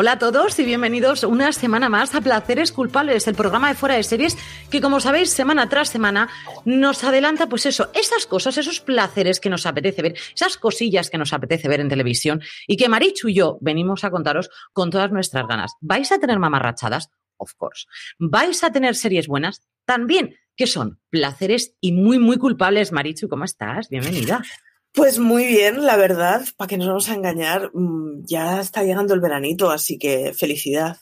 Hola a todos y bienvenidos una semana más a Placeres Culpables, el programa de fuera de series que, como sabéis, semana tras semana nos adelanta, pues eso, esas cosas, esos placeres que nos apetece ver, esas cosillas que nos apetece ver en televisión y que Marichu y yo venimos a contaros con todas nuestras ganas. ¿Vais a tener mamarrachadas? Of course. ¿Vais a tener series buenas? También. ¿Qué son? Placeres y muy, muy culpables. Marichu, ¿cómo estás? Bienvenida. Pues muy bien, la verdad, para que no nos vamos a engañar, mm, ya está llegando el veranito, así que felicidad.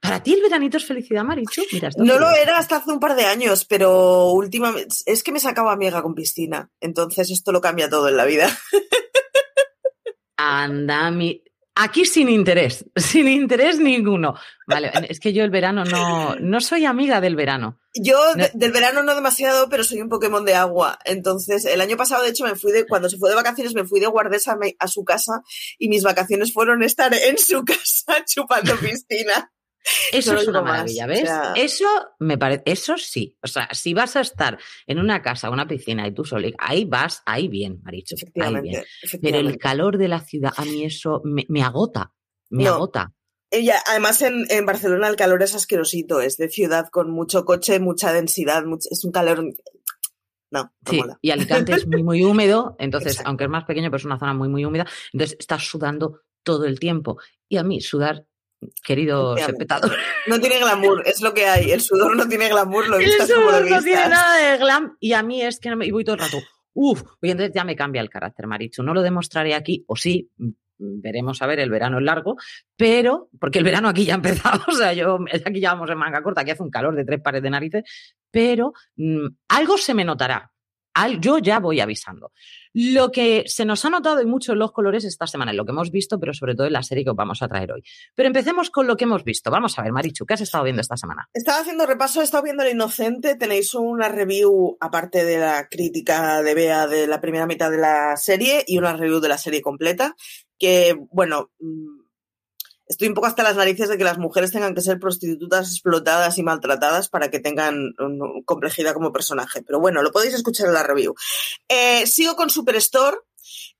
¿Para ti el veranito es felicidad, Marichu? Mira, No lo era hasta hace un par de años, pero últimamente es que me sacaba amiga con piscina, entonces esto lo cambia todo en la vida. Anda, mi... Aquí sin interés, sin interés ninguno. Vale, es que yo el verano no, no soy amiga del verano. Yo No. de- del verano no demasiado, pero soy un Pokémon de agua. Entonces, el año pasado, de hecho, me fui de, cuando se fue de vacaciones, me fui de guardesa a su casa y mis vacaciones fueron estar en su casa chupando piscina. Eso No es una más, maravilla, o ¿ves? sea- Eso me parece, eso sí. O sea, si vas a estar en una casa, una piscina y tú solo, ahí vas, ahí bien, Marichu, ahí bien. Efectivamente, Pero el calor de la ciudad, a mí eso me, me agota, me No. agota. Ella, además, en, en Barcelona el calor es asquerosito, es de ciudad con mucho coche, mucha densidad, much- es un calor. No, no Sí, mola. y Alicante es muy, muy húmedo, entonces, Exacto. aunque es más pequeño, pero es una zona muy, muy húmeda, entonces estás sudando todo el tiempo. Y a mí, sudar, queridos espectadores, No tiene glamour, es lo que hay. El sudor no tiene glamour, lo vistas como lo no tiene nada de glam. Y a mí es que no me, y voy todo el rato, uff, y entonces ya me cambia el carácter, Marichu. No lo demostraré aquí, o sí, mm, veremos a ver, el verano es largo, pero, porque el verano aquí ya ha empezado, o sea, yo, aquí ya vamos en manga corta, aquí hace un calor de tres pares de narices, pero mm, algo se me notará. Al- yo ya voy avisando. Lo que se nos ha notado y mucho en los colores esta semana, en lo que hemos visto, pero sobre todo en la serie que os vamos a traer hoy. Pero empecemos con lo que hemos visto. Vamos a ver, Marichu, ¿qué has estado viendo esta semana? Estaba haciendo repaso, he estado viendo El Inocente. Tenéis una review, aparte de la crítica de Bea de la primera mitad de la serie, y una review de la serie completa. Que, bueno, mm, estoy un poco hasta las narices de que las mujeres tengan que ser prostitutas explotadas y maltratadas para que tengan complejidad como personaje. Pero bueno, lo podéis escuchar en la review. Eh, sigo con Superstore.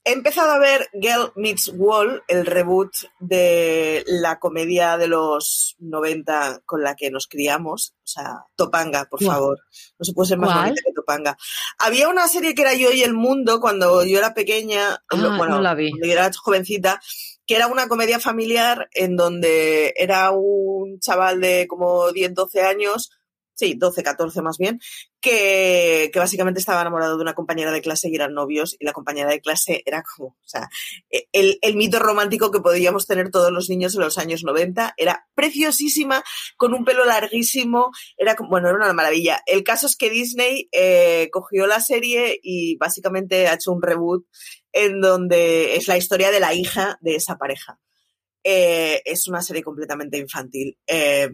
He empezado a ver Girl Meets Wall, el reboot de la comedia de los 90 con la que nos criamos. O sea, Topanga, por favor. No se puede ser más ¿Cuál? bonita que Topanga. Había una serie que era Yo y el Mundo cuando yo era pequeña, Ah, bueno, no la vi. cuando yo era jovencita, que era una comedia familiar en donde era un chaval de como 10, 12 años, sí, 12, 14 más bien, que, básicamente estaba enamorado de una compañera de clase y eran novios, y la compañera de clase era como, o sea, e, el, el mito romántico que podíamos tener todos los niños en los años 90, era preciosísima, con un pelo larguísimo, era como, bueno, era una maravilla. El caso es que Disney eh, cogió la serie y básicamente ha hecho un reboot en donde es la historia de la hija de esa pareja. Eh, es una serie completamente infantil. Eh,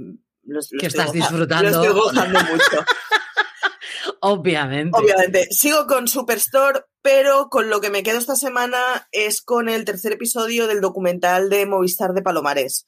que estás disfrutando. Lo estoy gozando mucho. Obviamente. Obviamente. Sigo con Superstore, pero con lo que me quedo esta semana es con el tercer episodio del documental de Movistar de Palomares.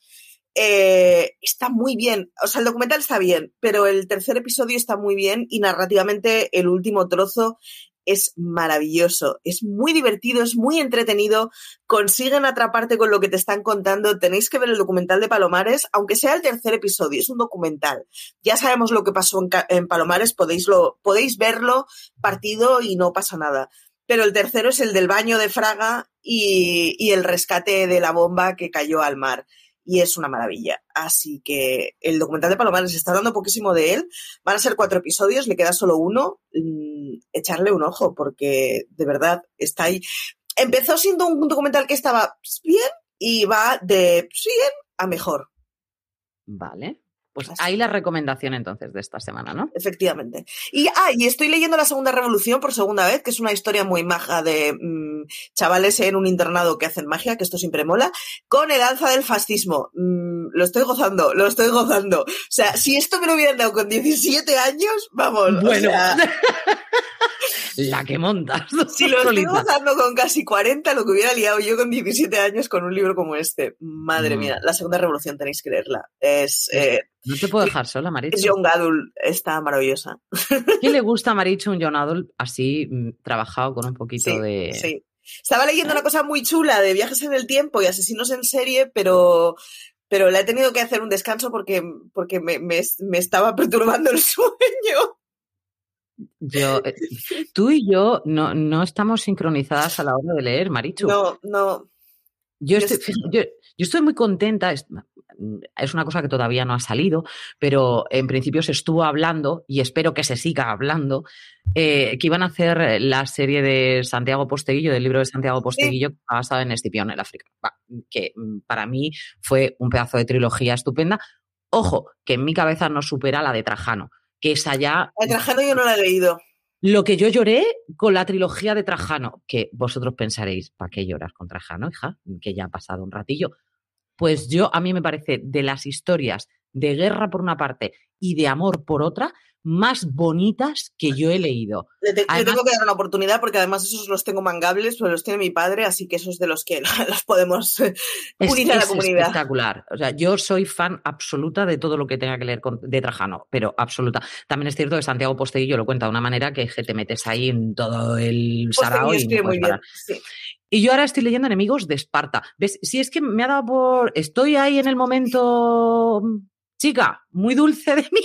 Eh, está muy bien, o sea, el documental está bien, pero el tercer episodio está muy bien y narrativamente el último trozo es maravilloso, es muy divertido, es muy entretenido, consiguen atraparte con lo que te están contando, tenéis que ver el documental de Palomares, aunque sea el tercer episodio, es un documental. Ya sabemos lo que pasó en, Palomares, podéis, podéis verlo partido y no pasa nada. Pero el tercero es el del baño de Fraga y el rescate de la bomba que cayó al mar y es una maravilla. Así que el documental de Palomares está hablando poquísimo de él. Van a ser cuatro episodios, le queda solo uno. Mm, echarle un ojo porque de verdad está ahí. Empezó siendo un documental que estaba bien y va de bien a mejor. Vale. Pues ahí la recomendación entonces de esta semana, ¿no? Efectivamente. Y, ah, y estoy leyendo La Segunda Revolución por segunda vez, que es una historia muy maja de mm, chavales en un internado que hacen magia, que esto siempre mola, con el alza del fascismo. Mm, lo estoy gozando, lo estoy gozando. O sea, si esto me lo hubieran dado con 17 años, vamos. Bueno. la que montas. Si lo estoy gozando con casi 40, lo que hubiera liado yo con 17 años con un libro como este. Madre mm. mía, La Segunda Revolución tenéis que leerla. Es... Eh, no te puedo dejar sola, Marichu. Es Young Adult, está maravillosa. ¿Qué le gusta a Marichu un Young Adult así mm, trabajado con un poquito de. Sí. Estaba leyendo una cosa muy chula de viajes en el tiempo y asesinos en serie, pero, pero le he tenido que hacer un descanso porque, porque me, me, me estaba perturbando el sueño. Yo, eh, tú y yo no, no estamos sincronizadas a la hora de leer, Marichu. No, no. Yo estoy, yo, yo estoy muy contenta, es una cosa que todavía no ha salido, pero en principio se estuvo hablando y espero que se siga hablando, eh, que iban a hacer la serie de Santiago Posteguillo, del libro de Santiago Posteguillo, basado en Escipión, el África, que mm, para mí fue un pedazo de trilogía estupenda. Ojo, que en mi cabeza no supera la de Trajano, que es allá... La Trajano yo no la he leído. Lo que yo lloré con la trilogía de Trajano, que vosotros pensaréis, ¿para qué lloras con Trajano, hija? Que ya ha pasado un ratillo. Pues yo, a mí me parece de las historias de guerra por una parte y de amor por otra, más bonitas que yo he leído. Le, tengo que dar una oportunidad porque además esos los tengo mangables, pero los tiene mi padre, así que esos de los que los podemos unir a la comunidad. espectacular. O sea, yo soy fan absoluta de todo lo que tenga que leer de Trajano, pero absoluta. También es cierto que Santiago Posteguillo lo cuenta de una manera que, te metes ahí en todo el sarao y muy bien, Y yo ahora estoy leyendo Enemigos de Esparta. ¿Ves? Si es que me ha dado por. Estoy ahí en el momento. Chica, muy dulce de mí.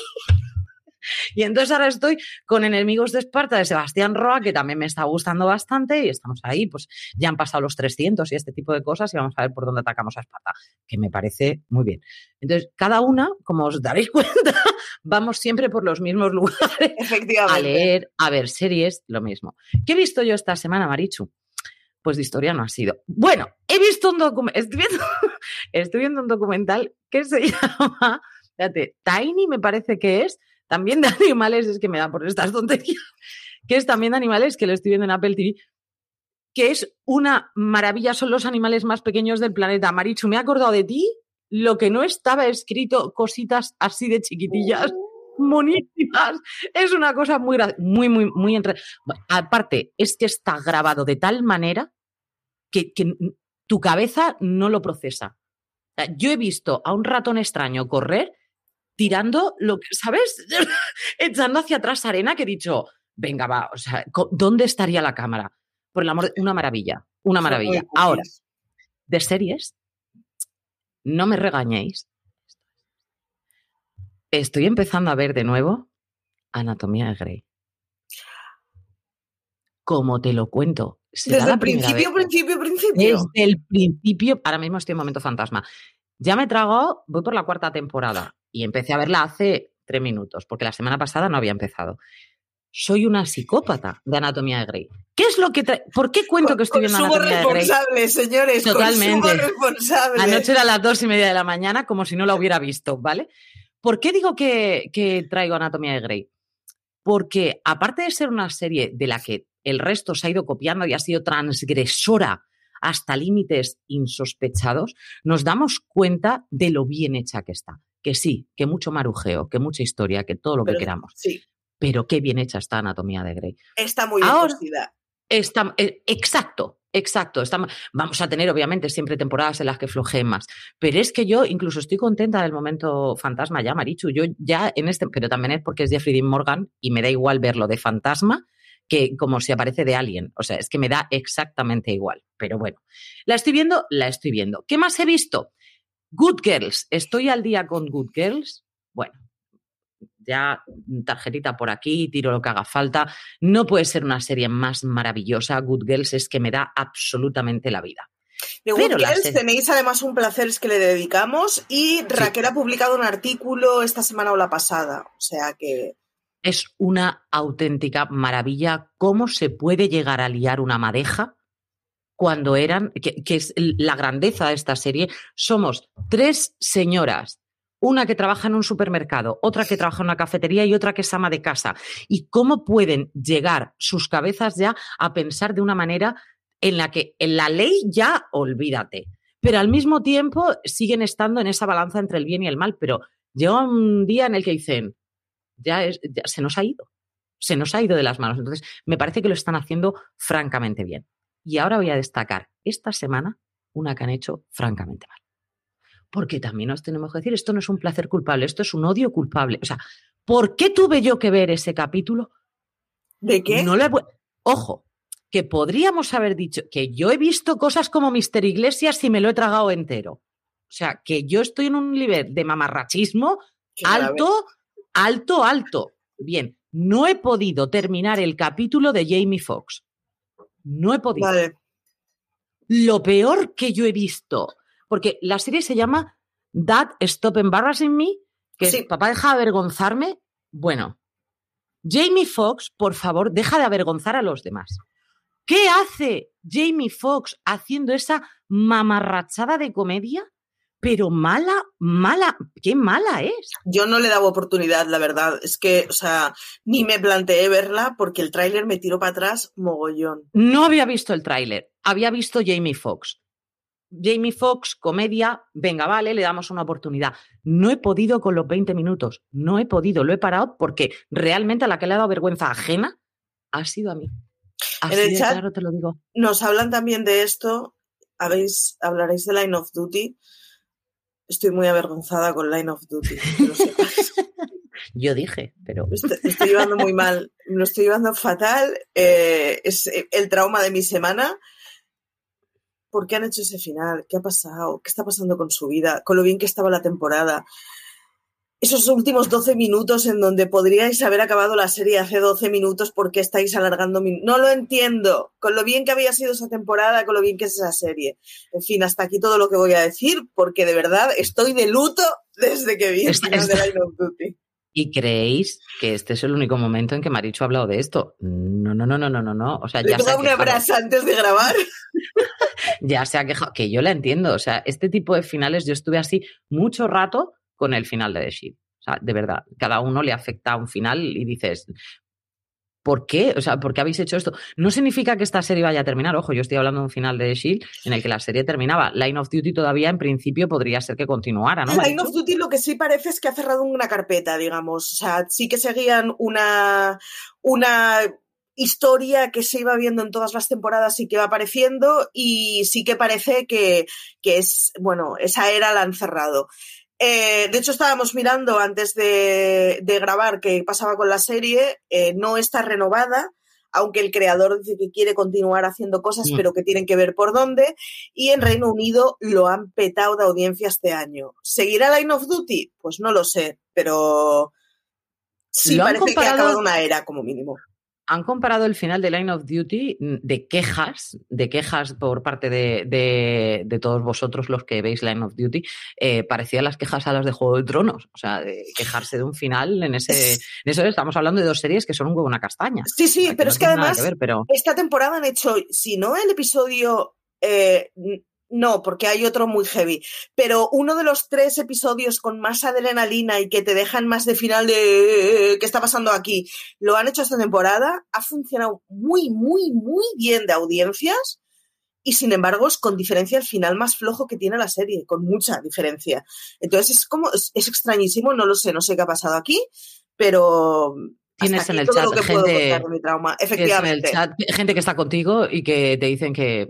Y entonces ahora estoy con Enemigos de Esparta de Sebastián Roa, que también me está gustando bastante y estamos ahí, pues ya han pasado los 300 y este tipo de cosas y vamos a ver por dónde atacamos a Esparta, que me parece muy bien. Entonces, cada una, como os daréis cuenta, vamos siempre por los mismos lugares Efectivamente. a leer, a ver series, lo mismo. ¿Qué he visto yo esta semana, Marichu? Pues de historia no ha sido. Bueno, he visto un documental, estoy, estoy viendo un documental que se llama, fíjate, Tiny me parece que es, también de animales, es que me da por estas tonterías, que es también de animales, que lo estoy viendo en Apple TV, que es una maravilla, son los animales más pequeños del planeta. Marichu, me he acordado de ti, lo que no estaba escrito, cositas así de chiquitillas, monísimas. Es una cosa muy, muy, muy, muy entre... aparte, es que está grabado de tal manera que, que tu cabeza no lo procesa. Yo he visto a un ratón extraño correr tirando lo que, ¿sabes? Echando hacia atrás arena que he dicho, venga, va, o sea, ¿dónde estaría la cámara? Por el amor una maravilla, una maravilla. Ahora, de series, no me regañéis. Estoy empezando a ver de nuevo Anatomía de Grey. Como te lo cuento. Desde el principio, principio, principio. Desde el principio, ahora mismo estoy en momento fantasma. Ya me trago, voy por la cuarta temporada y empecé a verla hace tres minutos, porque la semana pasada no había empezado. soy una psicópata de Anatomía de Grey. ¿Qué es lo que ¿Por qué cuento que estoy viendo Anatomía de Grey? responsable, señores. Totalmente. responsable. Anoche era las dos y media de la mañana, como si no la hubiera visto, ¿vale? ¿Por qué digo que, que traigo Anatomía de Grey? Porque aparte de ser una serie de la que el resto se ha ido copiando y ha sido transgresora hasta límites insospechados, nos damos cuenta de lo bien hecha que está. Que sí, que mucho marujeo, que mucha historia, que todo lo que queramos. Sí. Pero qué bien hecha está Anatomía de Grey. Está muy bien Ahora, está, eh, exacto, exacto. vamos a tener, obviamente, siempre temporadas en las que flojeen más. Pero es que yo incluso estoy contenta del momento fantasma ya, Marichu. Yo ya en este, pero también es porque es Jeffrey Dean Morgan y me da igual verlo de fantasma que como si aparece de alguien. O sea, es que me da exactamente igual. Pero bueno, la estoy viendo, la estoy viendo. ¿Qué más he visto? Good Girls. ¿Estoy al día con Good Girls? Bueno, ya tarjetita por aquí, tiro lo que haga falta. No puede ser una serie más maravillosa. Good Girls es que me da absolutamente la vida. De Good Girls tenéis además un placer que le dedicamos y Raquel ha publicado un artículo esta semana o la pasada. O sea que es una auténtica maravilla cómo se puede llegar a liar una madeja cuando eran, que, es la grandeza de esta serie, somos tres señoras, una que trabaja en un supermercado, otra que trabaja en una cafetería y otra que es ama de casa. Y cómo pueden llegar sus cabezas ya a pensar de una manera en la que en la ley ya olvídate, pero al mismo tiempo siguen estando en esa balanza entre el bien y el mal, pero llega un día en el que dicen, ya, se nos ha ido, se nos ha ido de las manos. Entonces, me parece que lo están haciendo francamente bien. Y ahora voy a destacar esta semana una que han hecho francamente mal. Porque también nos tenemos que decir, esto no es un placer culpable, esto es un odio culpable. O sea, ¿por qué tuve yo que ver ese capítulo? ¿De qué? No le... Ojo, que podríamos haber dicho que yo he visto cosas como Mister Iglesias y me lo he tragado entero. O sea, que yo estoy en un nivel de mamarrachismo alto alto, alto. Bien, no he podido terminar el capítulo de Jamie Foxx. No he podido. Lo peor que yo he visto, porque la serie se llama Dad Stop Embarrassing Me, que es papá deja de avergonzarme. Bueno, Jamie Foxx, por favor, deja de avergonzar a los demás. ¿Qué hace Jamie Foxx haciendo esa mamarrachada de comedia? Pero mala, mala, qué mala es. Yo no le daba oportunidad, la verdad. Es que, o sea, ni me planteé verla porque el tráiler me tiró para atrás mogollón. No había visto el tráiler, había visto Jamie Foxx. Jamie Foxx, comedia, venga, vale, le damos una oportunidad. No he podido con los 20 minutos, no he podido, lo he parado porque realmente a la que le ha dado vergüenza ajena ha sido a mí. en el chat te lo digo. Nos hablan también de esto, habéis, hablaréis de Line of Duty. Estoy muy avergonzada con Line of Duty. Yo dije, pero. Estoy, llevando muy mal. Lo estoy llevando fatal. Eh, es el trauma de mi semana. ¿Por qué han hecho ese final? ¿Qué ha pasado? ¿Qué está pasando con su vida? Con lo bien que estaba la temporada esos últimos 12 minutos en donde podríais haber acabado la serie hace 12 minutos porque estáis alargando. No lo entiendo. Con lo bien que había sido esa temporada, con lo bien que es esa serie. En fin, hasta aquí todo lo que voy a decir porque de verdad estoy de luto desde que vi el final de Line of Duty. ¿Y creéis que este es el único momento en que Maricho ha hablado de esto? No, no, no, no, no, no, no. O sea, ya se ha una abrazo antes de grabar. ya se ha quejado, que yo la entiendo. O sea, este tipo de finales yo estuve así mucho rato con el final de The Shield. O sea, de verdad, cada uno le afecta a un final y dices, ¿por qué? O sea, ¿por qué habéis hecho esto? No significa que esta serie vaya a terminar. Ojo, yo estoy hablando de un final de The Shield en el que la serie terminaba. Line of Duty todavía, en principio, podría ser que continuara, ¿no? Line of Duty lo que sí parece es que ha cerrado una carpeta, digamos. O sea, sí que seguían una. una historia que se iba viendo en todas las temporadas y que va apareciendo y sí que parece que, que es, bueno, esa era la han cerrado. Eh, de hecho, estábamos mirando antes de, grabar qué pasaba con la serie. Eh, no está renovada, aunque el creador dice que quiere continuar haciendo cosas, mm. pero que tienen que ver por dónde. Y en Reino Unido lo han petado de audiencia este año. ¿Seguirá Line of Duty? Pues no lo sé, pero sí parece que ha acabado una era, como mínimo. Han comparado el final de Line of Duty mm, de quejas, de quejas por parte de, todos vosotros los que veis Line of Duty, eh, parecían las quejas a las de Juego de Tronos. O sea, de quejarse de un final en ese. En eso estamos hablando de dos series que son un huevo una castaña. Sí, sí, pero es que además esta temporada han hecho, si no el episodio eh, no, porque hay otro muy heavy. Pero uno de los tres episodios con más adrenalina y que te dejan más de final de qué está pasando aquí, lo han hecho esta temporada. Ha funcionado muy, muy, muy bien de audiencias. Y sin embargo, es con diferencia el final más flojo que tiene la serie, con mucha diferencia. Entonces es como, es, extrañísimo, no lo sé, no sé qué ha pasado aquí, pero Tienes en el chat gente, Efectivamente. gente que está contigo y que te dicen que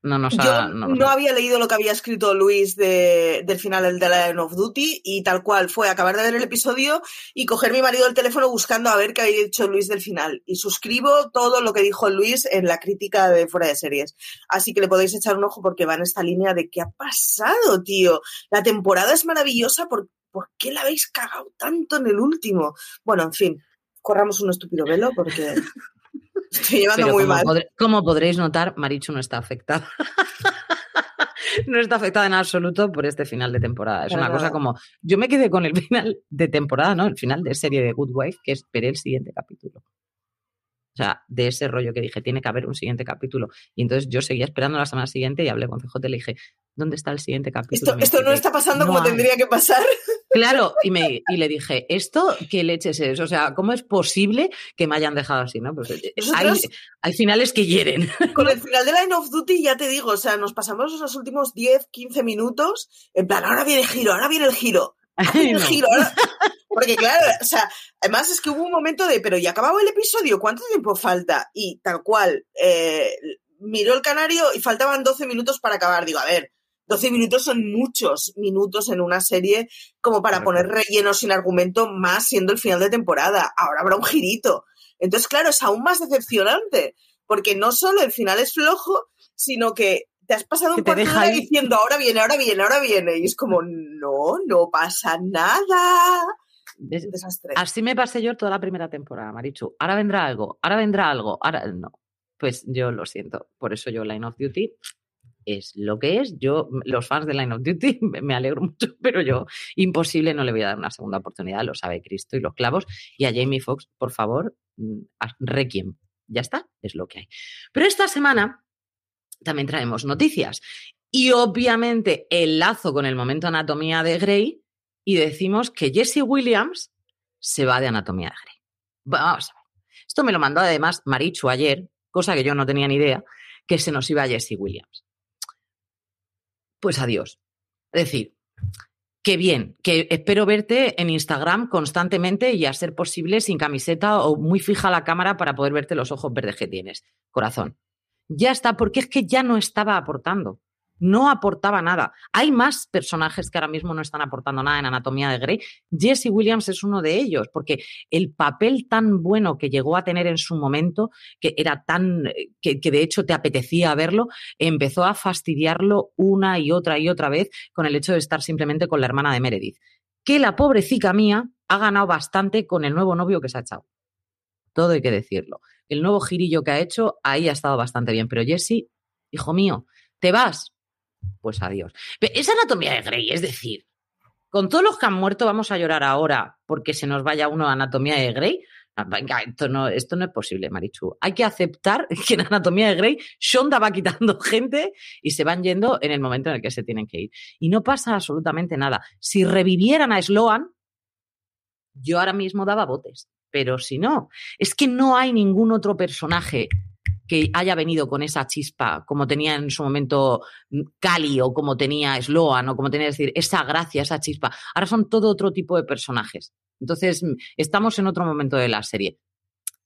no nos ha, no, había leído lo que había escrito Luis de, del final de Line of Duty y tal cual fue acabar de ver el episodio y coger mi marido el teléfono buscando a ver qué había dicho Luis del final. Y suscribo todo lo que dijo Luis en la crítica de Fuera de Series. Así que le podéis echar un ojo porque va en esta línea de qué ha pasado, tío. La temporada es maravillosa, ¿por, ¿por qué la habéis cagado tanto en el último? Bueno, en fin, corramos un estúpido velo porque... Estoy llevando muy mal. como podréis notar, Marichu no está afectada. no está afectada en absoluto por este final de temporada. Es una cosa como. Yo me quedé con el final de temporada, ¿no? El final de serie de Good Wife, que esperé el siguiente capítulo. O sea, de ese rollo que dije, tiene que haber un siguiente capítulo. Y entonces yo seguía esperando la semana siguiente y hablé con CJ y le dije, ¿dónde está el siguiente capítulo? Esto, no está pasando como tendría que pasar. Claro, y, me, y le dije, ¿esto qué leches es? O sea, ¿cómo es posible que me hayan dejado así? ¿no? Pues, eh, hay, finales que hieren. Con el final de Line of Duty, ya te digo, o sea, nos pasamos los últimos 10, 15 minutos, en plan, ahora viene el giro, ahora viene el giro. El giro, Porque claro, o sea, además es que hubo un momento de, pero ya acabado el episodio, ¿cuánto tiempo falta? Y tal cual, eh, miró el canario y faltaban 12 minutos para acabar. Digo, a ver, 12 minutos son muchos minutos en una serie como para poner relleno sin argumento más siendo el final de temporada. Ahora habrá un girito. Entonces, claro, es aún más decepcionante, porque no solo el final es flojo, sino que te has pasado un cuarto de diciendo ahora viene, ahora viene, ahora viene. Y es como, no, no pasa nada. Desastre. Así me pasé yo toda la primera temporada, Marichu. Ahora vendrá algo, ahora vendrá algo, ahora no. Pues yo lo siento. Por eso yo Line of Duty es lo que es. Yo, los fans de Line of Duty, me alegro mucho, pero yo, imposible, no le voy a dar una segunda oportunidad, lo sabe Cristo y los clavos. Y a Jamie Foxx, por favor, mm, requiem. Ya está, es lo que hay. Pero esta semana también traemos noticias. Y obviamente el lazo con el momento anatomía de Grey y decimos que Jesse Williams se va de anatomía de Grey. Vamos a ver. Esto me lo mandó además Marichu ayer, cosa que yo no tenía ni idea, que se nos iba Jesse Williams pues adiós. Es decir, qué bien, que espero verte en Instagram constantemente y a ser posible sin camiseta o muy fija la cámara para poder verte los ojos verdes que tienes. Corazón. Ya está, porque es que ya no estaba aportando no aportaba nada. Hay más personajes que ahora mismo no están aportando nada en Anatomía de Grey. Jesse Williams es uno de ellos, porque el papel tan bueno que llegó a tener en su momento, que era tan, que, de hecho te apetecía verlo, empezó a fastidiarlo una y otra y otra vez con el hecho de estar simplemente con la hermana de Meredith. Que la pobrecita mía ha ganado bastante con el nuevo novio que se ha echado. Todo hay que decirlo. El nuevo girillo que ha hecho, ahí ha estado bastante bien. Pero Jesse, hijo mío, ¿te vas? pues adiós. Es anatomía de Grey, es decir, con todos los que han muerto vamos a llorar ahora porque se nos vaya uno a anatomía de Grey. Ah, venga, esto no, esto no es posible, Marichu. Hay que aceptar que en Anatomía de Grey Shonda va quitando gente y se van yendo en el momento en el que se tienen que ir. Y no pasa absolutamente nada. Si revivieran a Sloan, yo ahora mismo daba botes. Pero si no, es que no hay ningún otro personaje que haya venido con esa chispa, como tenía en su momento Cali o como tenía Sloan o como tenía, decir, esa gracia, esa chispa. Ahora son todo otro tipo de personajes. Entonces, estamos en otro momento de la serie.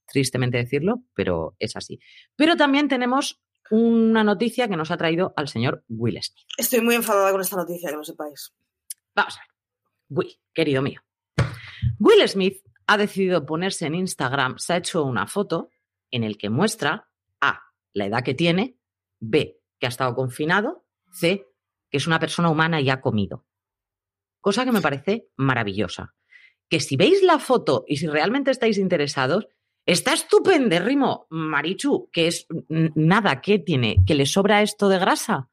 Tristemente decirlo, pero es así. Pero también tenemos una noticia que nos ha traído al señor Will Smith. Estoy muy enfadada con esta noticia, que lo sepáis. Vamos a ver. Will, querido mío. Will Smith ha decidido ponerse en Instagram, se ha hecho una foto en el que muestra A, la edad que tiene, B, que ha estado confinado, C, que es una persona humana y ha comido. Cosa que me parece maravillosa. Que si veis la foto y si realmente estáis interesados, está estupendérrimo, Marichu, que es nada, ¿qué tiene? ¿Que le sobra esto de grasa?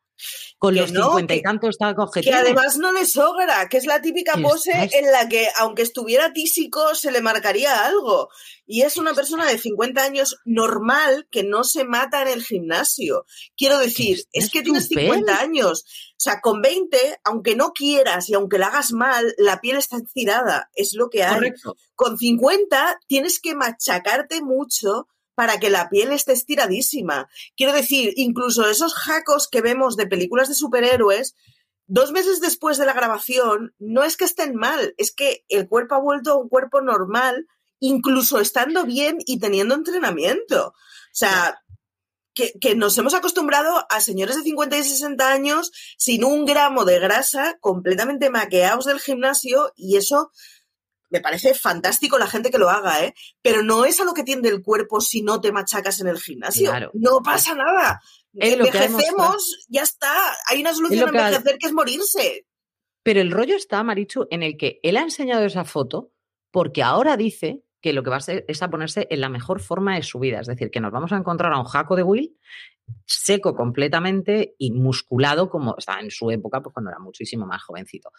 Con los cincuenta y tantos está Que además no le sogra, que es la típica pose en la que, aunque estuviera tísico, se le marcaría algo. Y es una persona de 50 años normal que no se mata en el gimnasio. Quiero decir, es que tienes 50 años. O sea, con 20, aunque no quieras y aunque la hagas mal, la piel está estirada. Es lo que hay. Con 50 tienes que machacarte mucho para que la piel esté estiradísima. Quiero decir, incluso esos jacos que vemos de películas de superhéroes, dos meses después de la grabación, no es que estén mal, es que el cuerpo ha vuelto a un cuerpo normal, incluso estando bien y teniendo entrenamiento. O sea, que, que, nos hemos acostumbrado a señores de 50 y 60 años sin un gramo de grasa, completamente maqueados del gimnasio, y eso me parece fantástico la gente que lo haga, ¿eh? Pero no es a lo que tiende el cuerpo si no te machacas en el gimnasio. No pasa nada. Envejecemos, ya está. Hay una solución a envejecer que es morirse. Pero el rollo está, Marichu, en el que él ha enseñado esa foto porque ahora dice que lo que va a hacer es a ponerse en la mejor forma de su vida. Es decir, que nos vamos a encontrar a un jaco de Will seco completamente y musculado como estaba en su época, pues cuando era muchísimo más jovencito.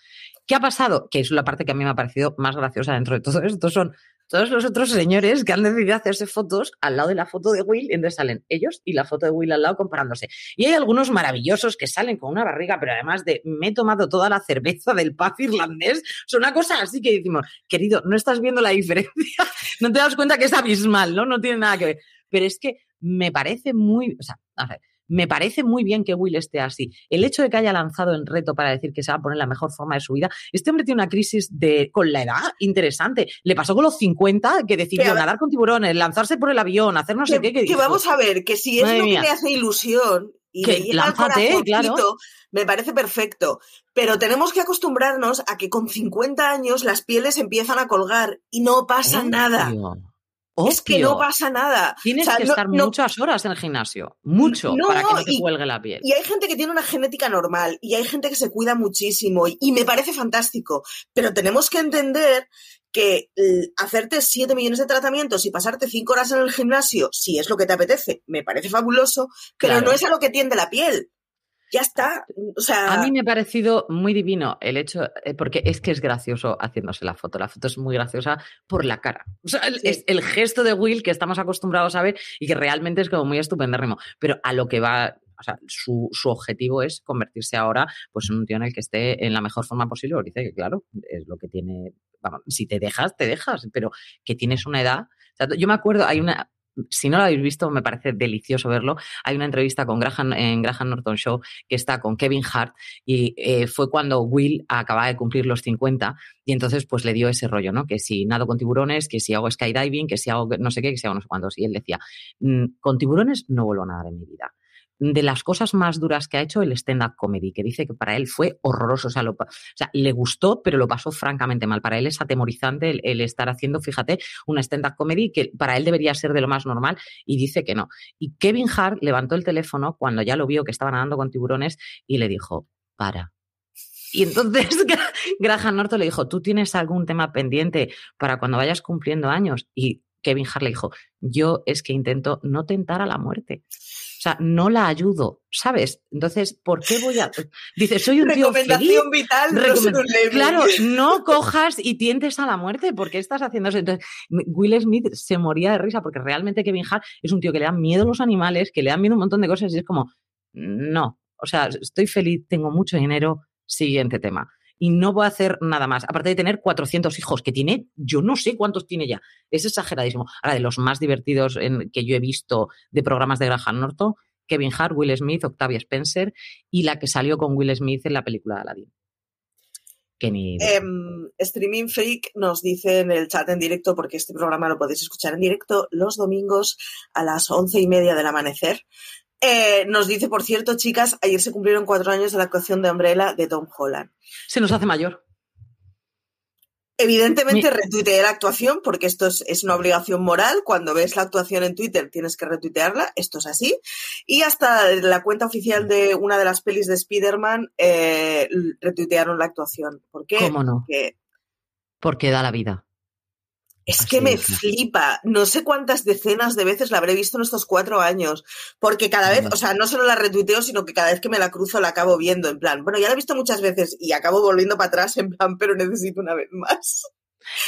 ¿Qué ha pasado? Que es la parte que a mí me ha parecido más graciosa dentro de todo esto, son todos los otros señores que han decidido hacerse fotos al lado de la foto de Will, y donde salen ellos y la foto de Will al lado comparándose. Y hay algunos maravillosos que salen con una barriga, pero además de me he tomado toda la cerveza del pub irlandés, son una cosa así que decimos, querido, no estás viendo la diferencia, no te das cuenta que es abismal, ¿no? No tiene nada que ver. Pero es que me parece muy, o sea, a ver, me parece muy bien que Will esté así. El hecho de que haya lanzado en reto para decir que se va a poner la mejor forma de su vida, este hombre tiene una crisis de, con la edad interesante. Le pasó con los 50 que decidió nadar con tiburones, lanzarse por el avión, hacer no sé qué. Que, vamos a ver, que si es lo que le hace ilusión y que le lánzate, claro. me parece perfecto. Pero tenemos que acostumbrarnos a que con 50 años las pieles empiezan a colgar y no pasa nada. Es que no pasa nada. Tienes que estar muchas horas en el gimnasio, mucho, para que no te cuelgue la piel. Y hay gente que tiene una genética normal y hay gente que se cuida muchísimo y, me parece fantástico. Pero tenemos que entender que hacerte 7 millones de tratamientos y pasarte 5 horas en el gimnasio, si es lo que te apetece, me parece fabuloso, pero no es a lo que tiende la piel ya está. O sea... A mí me ha parecido muy divino el hecho, eh, porque es que es gracioso haciéndose la foto. La foto es muy graciosa por la cara. O sea, es el gesto de Will que estamos acostumbrados a ver y que realmente es como muy estupendérrimo. Pero a lo que va, o sea, su, su, objetivo es convertirse ahora pues, en un tío en el que esté en la mejor forma posible. dice que, claro, es lo que tiene. Vamos, si te dejas, te dejas, pero que tienes una edad. yo me acuerdo, hay una, si no lo habéis visto, me parece delicioso verlo. Hay una entrevista con Graham, en Graham Norton Show que está con Kevin Hart y eh, fue cuando Will acababa de cumplir los 50 y entonces pues le dio ese rollo, ¿no? Que si nado con tiburones, que si hago skydiving, que si hago no sé qué, que si hago no sé cuántos. Y él decía, mm, con tiburones no vuelvo a nadar en mi vida de las cosas más duras que ha hecho el stand-up comedy, que dice que para él fue horroroso. O sea, o sea, le gustó, pero lo pasó francamente mal. Para él es atemorizante el, estar haciendo, fíjate, una stand-up comedy que para él debería ser de lo más normal y dice que no. Y Kevin Hart levantó el teléfono cuando ya lo vio que estaba nadando con tiburones y le dijo, para. Y entonces Graham Norton le dijo, ¿tú tienes algún tema pendiente para cuando vayas cumpliendo años? Y Kevin Hart le dijo, yo es que intento no tentar a la muerte. O sea, no la ayudo, ¿sabes? Entonces, ¿por qué voy a...? Dice, soy un tío feliz. vital. claro, no cojas y tientes a la muerte. ¿Por qué estás haciendo eso? Entonces, Will Smith se moría de risa porque realmente Kevin Hart es un tío que le dan miedo los animales, que le dan miedo un montón de cosas y es como, no. O sea, estoy feliz, tengo mucho dinero, siguiente tema y no voy a hacer nada más. Aparte de tener 400 hijos, que tiene, yo no sé cuántos tiene ya. Es exageradísimo. Ahora, de los más divertidos en, que yo he visto de programas de Graham Norton, Kevin Hart, Will Smith, Octavia Spencer y la que salió con Will Smith en la película de Aladdin. Em, Streaming Freak nos dice en el chat en directo, porque este programa lo podéis escuchar en directo los domingos a las once y media del amanecer Eh, nos dice, por cierto, chicas, ayer se cumplieron cuatro años de la actuación de Umbrella de Tom Holland. Se nos hace mayor. Evidentemente retuiteé la actuación porque esto es, una obligación moral. Cuando ves la actuación en Twitter tienes que retuitearla. Esto es así. Y hasta la cuenta oficial de una de las pelis de Spider-Man eh, retuitearon la actuación. ¿Por qué? ¿Cómo no? Porque da la vida. Es que me flipa. No sé cuántas decenas de veces la habré visto en estos cuatro años. Porque cada vez, o sea, no solo la retuiteo, sino que cada vez que me la cruzo la acabo viendo. En plan, bueno, ya la he visto muchas veces y acabo volviendo para atrás, en plan, pero necesito una vez más.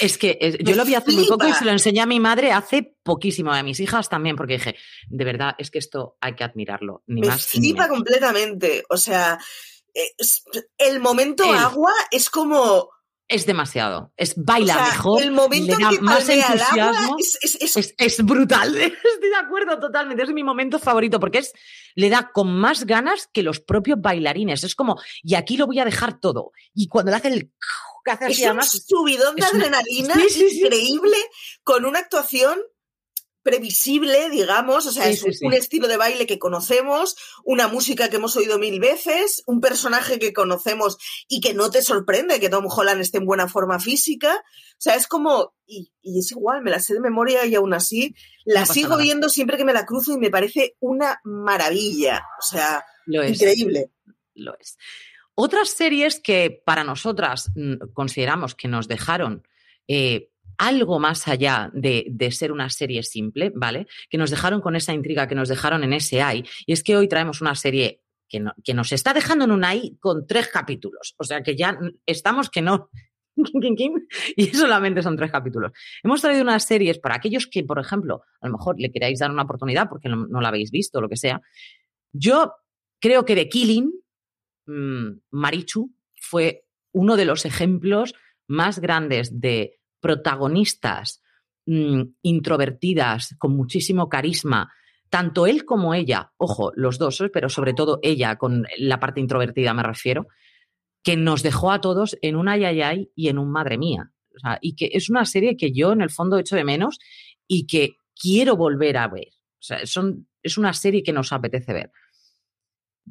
Es que yo lo vi hace muy poco y se lo enseñé a mi madre hace poquísimo, a mis hijas también, porque dije, de verdad, es que esto hay que admirarlo. Ni me más, flipa completamente. O sea, el momento agua es como es demasiado. Es baila mejor. El momento le da más entusiasmo. es, brutal. Estoy de acuerdo totalmente. Es mi momento favorito porque es le da con más ganas que los propios bailarines. Es como, y aquí lo voy a dejar todo. Y cuando le hace el que hace es un subidón de adrenalina increíble con una actuación previsible, digamos, o sea, es un estilo de baile que conocemos, una música que hemos oído mil veces, un personaje que conocemos y que no te sorprende que Tom Holland esté en buena forma física. O sea, es como, y, es igual, me la sé de memoria y aún así la sigo viendo siempre que me la cruzo y me parece una maravilla. O sea, increíble. Lo es. Otras series que para nosotras mm, consideramos que nos dejaron eh, algo más allá de, ser una serie simple, ¿vale? Que nos dejaron con esa intriga, que nos dejaron en ese AI. Y es que hoy traemos una serie que, que nos está dejando en un AI con tres capítulos. O sea que ya estamos que no. y solamente son tres capítulos. Hemos traído unas series para aquellos que, por ejemplo, a lo mejor le queráis dar una oportunidad porque no, la habéis visto o lo que sea. Yo creo que The Killing, mm, Marichu, fue uno de los ejemplos más grandes de protagonistas mm, introvertidas, con muchísimo carisma, tanto él como ella, ojo, los dos, ¿eh? pero sobre todo ella, con la parte introvertida me refiero, que nos dejó a todos en un ayayay y en un madre mía. y que es una serie que yo en el fondo echo de menos y que quiero volver a ver. Son, es una serie que nos apetece ver.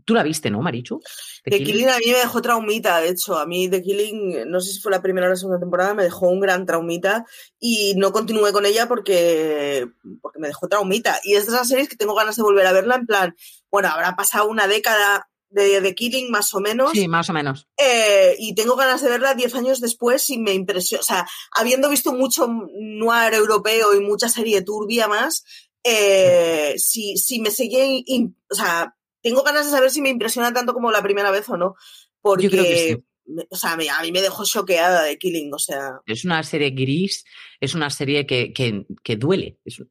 Tú la viste, ¿no, Marichu? The, Killing? a mí me dejó traumita, de hecho. A mí The Killing, no sé si fue la primera o la segunda temporada, me dejó un gran traumita y no continué con ella porque, porque me dejó traumita. Y es de esas series que tengo ganas de volver a verla en plan, bueno, habrá pasado una década de The Killing más o menos. Sí, más o menos. Eh, y tengo ganas de verla diez años después y me impresionó. O sea, habiendo visto mucho noir europeo y mucha serie turbia más, eh, si, si me seguía, o sea, tengo ganas de saber si me impresiona tanto como la primera vez o no. Porque, o sea, a mí me dejó choqueada de Killing, o sea. Es una serie gris, es una serie que, que, duele. Es,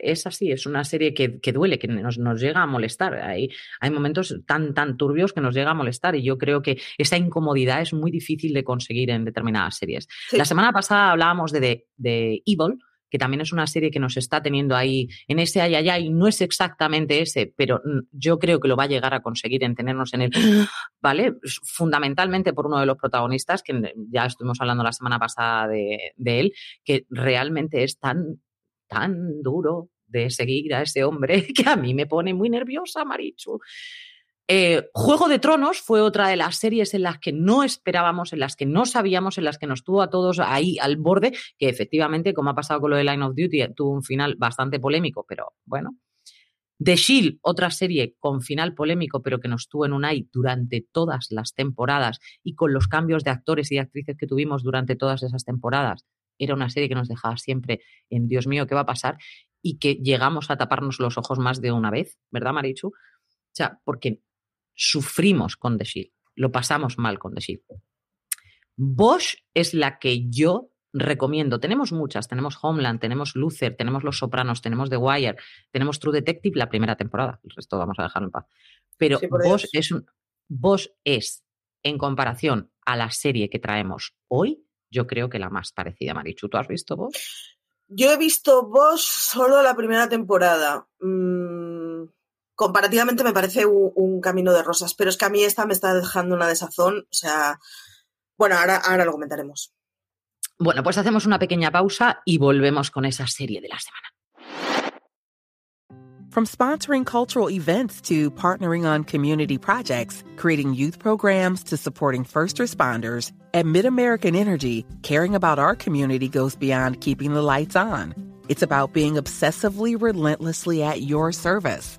es, así, es una serie que, duele, que nos, nos, llega a molestar. Hay, hay momentos tan, tan turbios que nos llega a molestar y yo creo que esa incomodidad es muy difícil de conseguir en determinadas series. La semana pasada hablábamos de, de, de Evil que también es una serie que nos está teniendo ahí en ese ay, y no es exactamente ese, pero yo creo que lo va a llegar a conseguir en tenernos en el, ¿vale? Fundamentalmente por uno de los protagonistas, que ya estuvimos hablando la semana pasada de, de él, que realmente es tan, tan duro de seguir a ese hombre que a mí me pone muy nerviosa, Marichu. Eh, Juego de Tronos fue otra de las series en las que no esperábamos, en las que no sabíamos, en las que nos tuvo a todos ahí al borde, que efectivamente, como ha pasado con lo de Line of Duty, tuvo un final bastante polémico, pero bueno. The Shield, otra serie con final polémico, pero que nos tuvo en un AI durante todas las temporadas y con los cambios de actores y actrices que tuvimos durante todas esas temporadas. Era una serie que nos dejaba siempre en Dios mío, ¿qué va a pasar? Y que llegamos a taparnos los ojos más de una vez, ¿verdad, Marichu? O sea, porque sufrimos con The Shield, lo pasamos mal con The Shield. Bosch es la que yo recomiendo. Tenemos muchas, tenemos Homeland, tenemos Luther, tenemos Los Sopranos, tenemos The Wire, tenemos True Detective la primera temporada, el resto vamos a dejarlo en paz. Pero Bosch, es un, Bosch es, en comparación a la serie que traemos hoy, yo creo que la más parecida, Marichu. ¿Tú has visto Bosch? Yo he visto Bosch solo la primera temporada. Mm, comparativamente me parece un, camino de rosas, pero es que a mí esta me está dejando una desazón, o sea, bueno, ahora, ahora lo comentaremos. Bueno, pues hacemos una pequeña pausa y volvemos con esa serie de la semana. From sponsoring cultural events to partnering on community projects, creating youth programs to supporting first responders, at MidAmerican Energy, caring about our community goes beyond keeping the lights on. It's about being obsessively relentlessly at your service.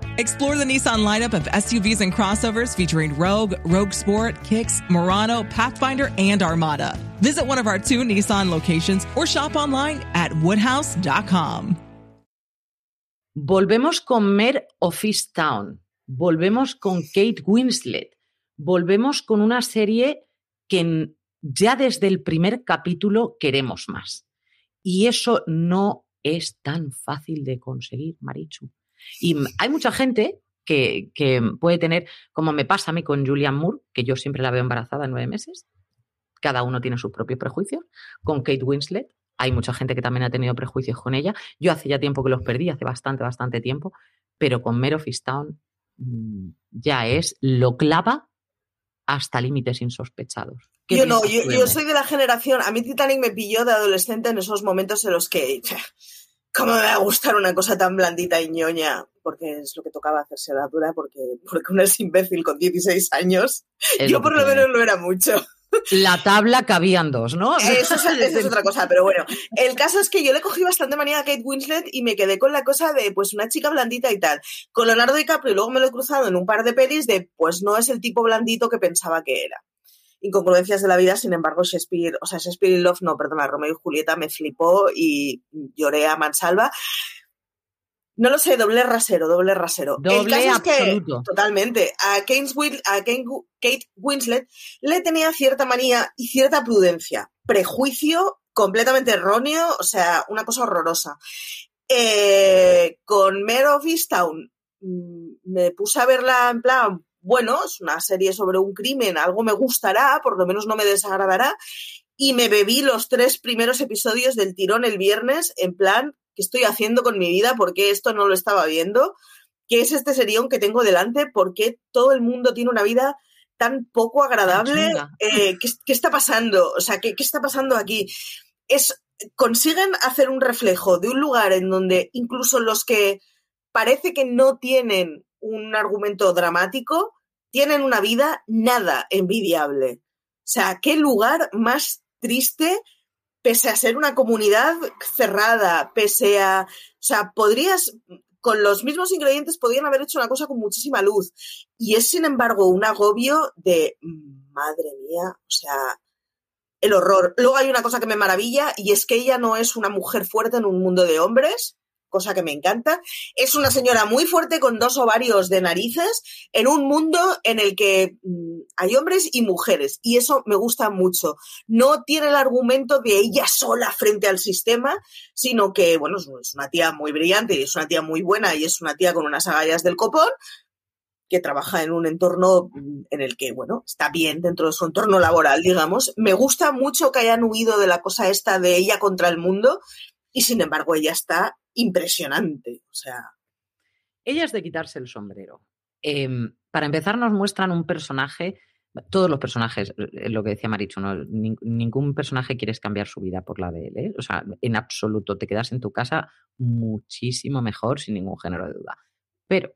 Explore the Nissan lineup of SUVs and crossovers featuring Rogue, Rogue Sport, Kicks, Murano, Pathfinder, and Armada. Visit one of our two Nissan locations or shop online at woodhouse.com. Volvemos con Mer of Town. Volvemos con Kate Winslet. Volvemos con una serie que ya desde el primer capítulo queremos más. Y eso no es tan fácil de conseguir, Marichu. Y hay mucha gente que, que, puede tener, como me pasa a mí con Julian Moore, que yo siempre la veo embarazada en nueve meses, cada uno tiene sus propios prejuicios, con Kate Winslet, hay mucha gente que también ha tenido prejuicios con ella, yo hace ya tiempo que los perdí, hace bastante, bastante tiempo, pero con Mare of Town mm, ya es, lo clava hasta límites insospechados. Yo no, yo, yo, soy de la generación, a mí Titanic me pilló de adolescente en esos momentos en los que ¿Cómo me va a gustar una cosa tan blandita y ñoña? Porque es lo que tocaba hacerse la dura, porque, porque uno es imbécil con 16 años. Es Yo por lo menos no era mucho. La tabla cabían dos, ¿no? Eso es, eso es, otra cosa, pero bueno. El caso es que yo le cogí bastante manía a Kate Winslet y me quedé con la cosa de, pues, una chica blandita y tal. Con Leonardo DiCaprio y luego me lo he cruzado en un par de pelis de, pues, no es el tipo blandito que pensaba que era incongruencias de la vida, sin embargo, Shakespeare, o sea, Shakespeare in Love, no, perdona, Romeo y Julieta me flipó y lloré a mansalva. No lo sé, doble rasero, doble rasero. Doble El caso es que, totalmente, a, a Kate Winslet le tenía cierta manía y cierta prudencia. Prejuicio completamente erróneo, o sea, una cosa horrorosa. Eh, con Mare of Easttown mm, me puse a verla en plan, bueno, es una serie sobre un crimen, algo me gustará, por lo menos no me desagradará. Y me bebí los tres primeros episodios del tirón el viernes, en plan, ¿qué estoy haciendo con mi vida? ¿Por qué esto no lo estaba viendo? ¿Qué es este serión que tengo delante? ¿Por qué todo el mundo tiene una vida tan poco agradable? Eh, ¿qué, ¿qué, está pasando? O sea, ¿qué, ¿qué está pasando aquí? Es, consiguen hacer un reflejo de un lugar en donde incluso los que parece que no tienen un argumento dramático, tienen una vida nada envidiable. O sea, qué lugar más triste, pese a ser una comunidad cerrada, pese a. O sea, podrías. Con los mismos ingredientes podrían haber hecho una cosa con muchísima luz. Y es, sin embargo, un agobio de. Madre mía, o sea, el horror. Luego hay una cosa que me maravilla y es que ella no es una mujer fuerte en un mundo de hombres, cosa que me encanta. Es una señora muy fuerte con dos ovarios de narices en un mundo en el que mm, hay hombres y mujeres y eso me gusta mucho. No tiene el argumento de ella sola frente al sistema, sino que, bueno, es una tía muy brillante y es una tía muy buena y es una tía con unas agallas del copón que trabaja en un entorno mm, en el que, bueno, está bien dentro de su entorno laboral, digamos. Me gusta mucho que hayan huido de la cosa esta de ella contra el mundo y sin embargo ella está impresionante. O sea. Ella es de quitarse el sombrero. Em, para empezar, nos muestran un personaje. Todos los personajes, eh, lo que decía Marichu, ¿no? ningún personaje quieres cambiar su vida por la de él. ¿eh? O sea, en absoluto, te quedas en tu casa muchísimo mejor, sin ningún género de duda. Pero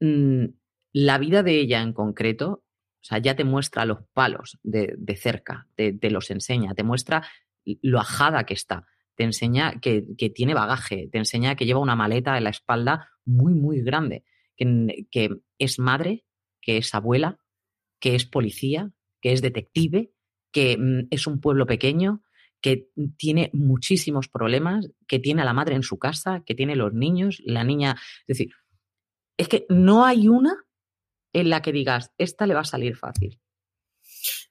mm, la vida de ella en concreto, o sea, ya te muestra los palos de, cerca, te, los enseña, te muestra lo ajada que está te enseña que, tiene bagaje, te enseña que lleva una maleta en la espalda muy, muy grande, que, que es madre, que es abuela, que es policía, que es detective, que mm, es un pueblo pequeño, que tiene muchísimos problemas, que tiene a la madre en su casa, que tiene los niños, la niña. Es decir, es que no hay una en la que digas, esta le va a salir fácil.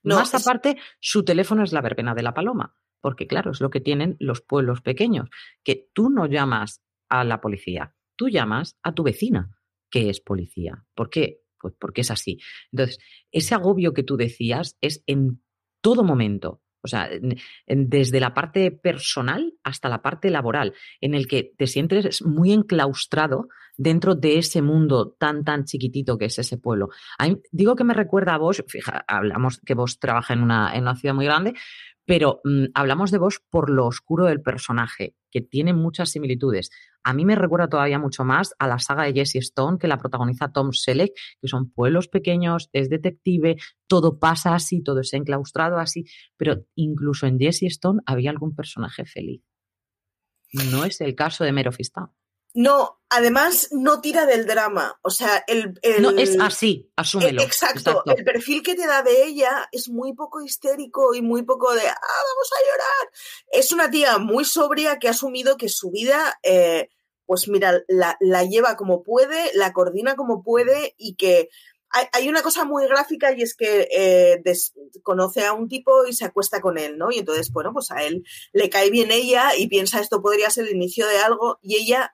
No, Más aparte, su teléfono es la verbena de la paloma porque claro, es lo que tienen los pueblos pequeños, que tú no llamas a la policía, tú llamas a tu vecina, que es policía. ¿Por qué? Pues porque es así. Entonces, ese agobio que tú decías es en todo momento. O sea, desde la parte personal hasta la parte laboral, en el que te sientes muy enclaustrado dentro de ese mundo tan, tan chiquitito que es ese pueblo. digo que me recuerda a vos, fija, hablamos que vos trabaja en una, en una ciudad muy grande, pero mm, hablamos de vos por lo oscuro del personaje, que tiene muchas similitudes. A mí me recuerda todavía mucho más a la saga de Jesse Stone, que la protagoniza Tom Selleck, que son pueblos pequeños, es detective, todo pasa así, todo es enclaustrado así, pero incluso en Jesse Stone había algún personaje feliz. No es el caso de Merofista. No, además no tira del drama. O sea, el. no, es así, asúmelo. exacto, El perfil que te da de ella es muy poco histérico y muy poco de. ¡Ah, vamos a llorar! Es una tía muy sobria que ha asumido que su vida. Eh, pues mira, la, lleva como puede, la coordina como puede y que hay, una cosa muy gráfica y es que eh, conoce a un tipo y se acuesta con él, ¿no? Y entonces, bueno, pues a él le cae bien ella y piensa esto podría ser el inicio de algo y ella